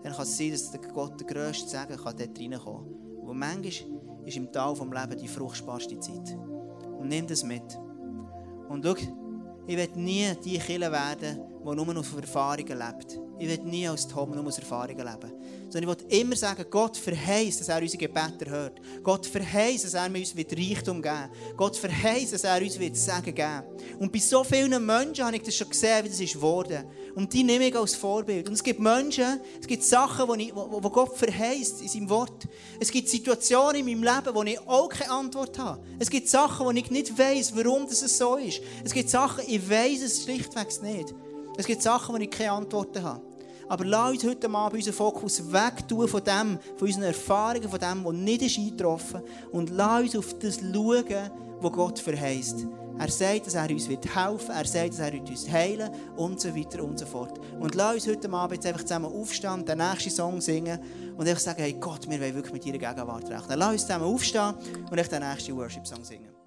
dann kann es sein, dass Gott der grösste Segen dort reinkommen kann. Und manchmal ist im Tal vom Leben die fruchtbarste Zeit. Und nimm das mit. Und schau, ich werde nie die Kille werden, die nur auf Erfahrungen lebt. Ich werde nie als Tom nur aus Erfahrungen leben. Sondern ich will immer sagen, Gott verheißt, dass er unsere Gebete hört. Gott verheißt, dass er uns Reichtum geben wird. Gott verheißt, dass er uns Sagen geben Und bei so vielen Menschen habe ich das schon gesehen, wie das ist geworden. Und die nehme ich als Vorbild. Und es gibt Menschen, es gibt Sachen, die Gott verheißt in seinem Wort. Es gibt Situationen in meinem Leben, wo ich auch keine Antwort habe. Es gibt Sachen, wo ich nicht weiß, warum das so ist. Es gibt Sachen, ich weiß es schlichtweg nicht. Es gibt Sachen, wo ich keine Antworten habe. Aber lass uns heute Abend unseren Fokus weg tun von dem, von unseren Erfahrungen, von dem, was nicht ist eingetroffen Und lass uns auf das schauen, was Gott verheißt. Er sagt, dass er uns helfen wird Er sagt, dass er uns heilen und so weiter und so fort. Und lass uns heute Abend jetzt einfach zusammen aufstehen, den nächsten Song singen und einfach sagen, hey Gott, wir wollen wirklich mit ihrer Gegenwart rechnen. Lass uns zusammen aufstehen und den nächsten Worship-Song singen.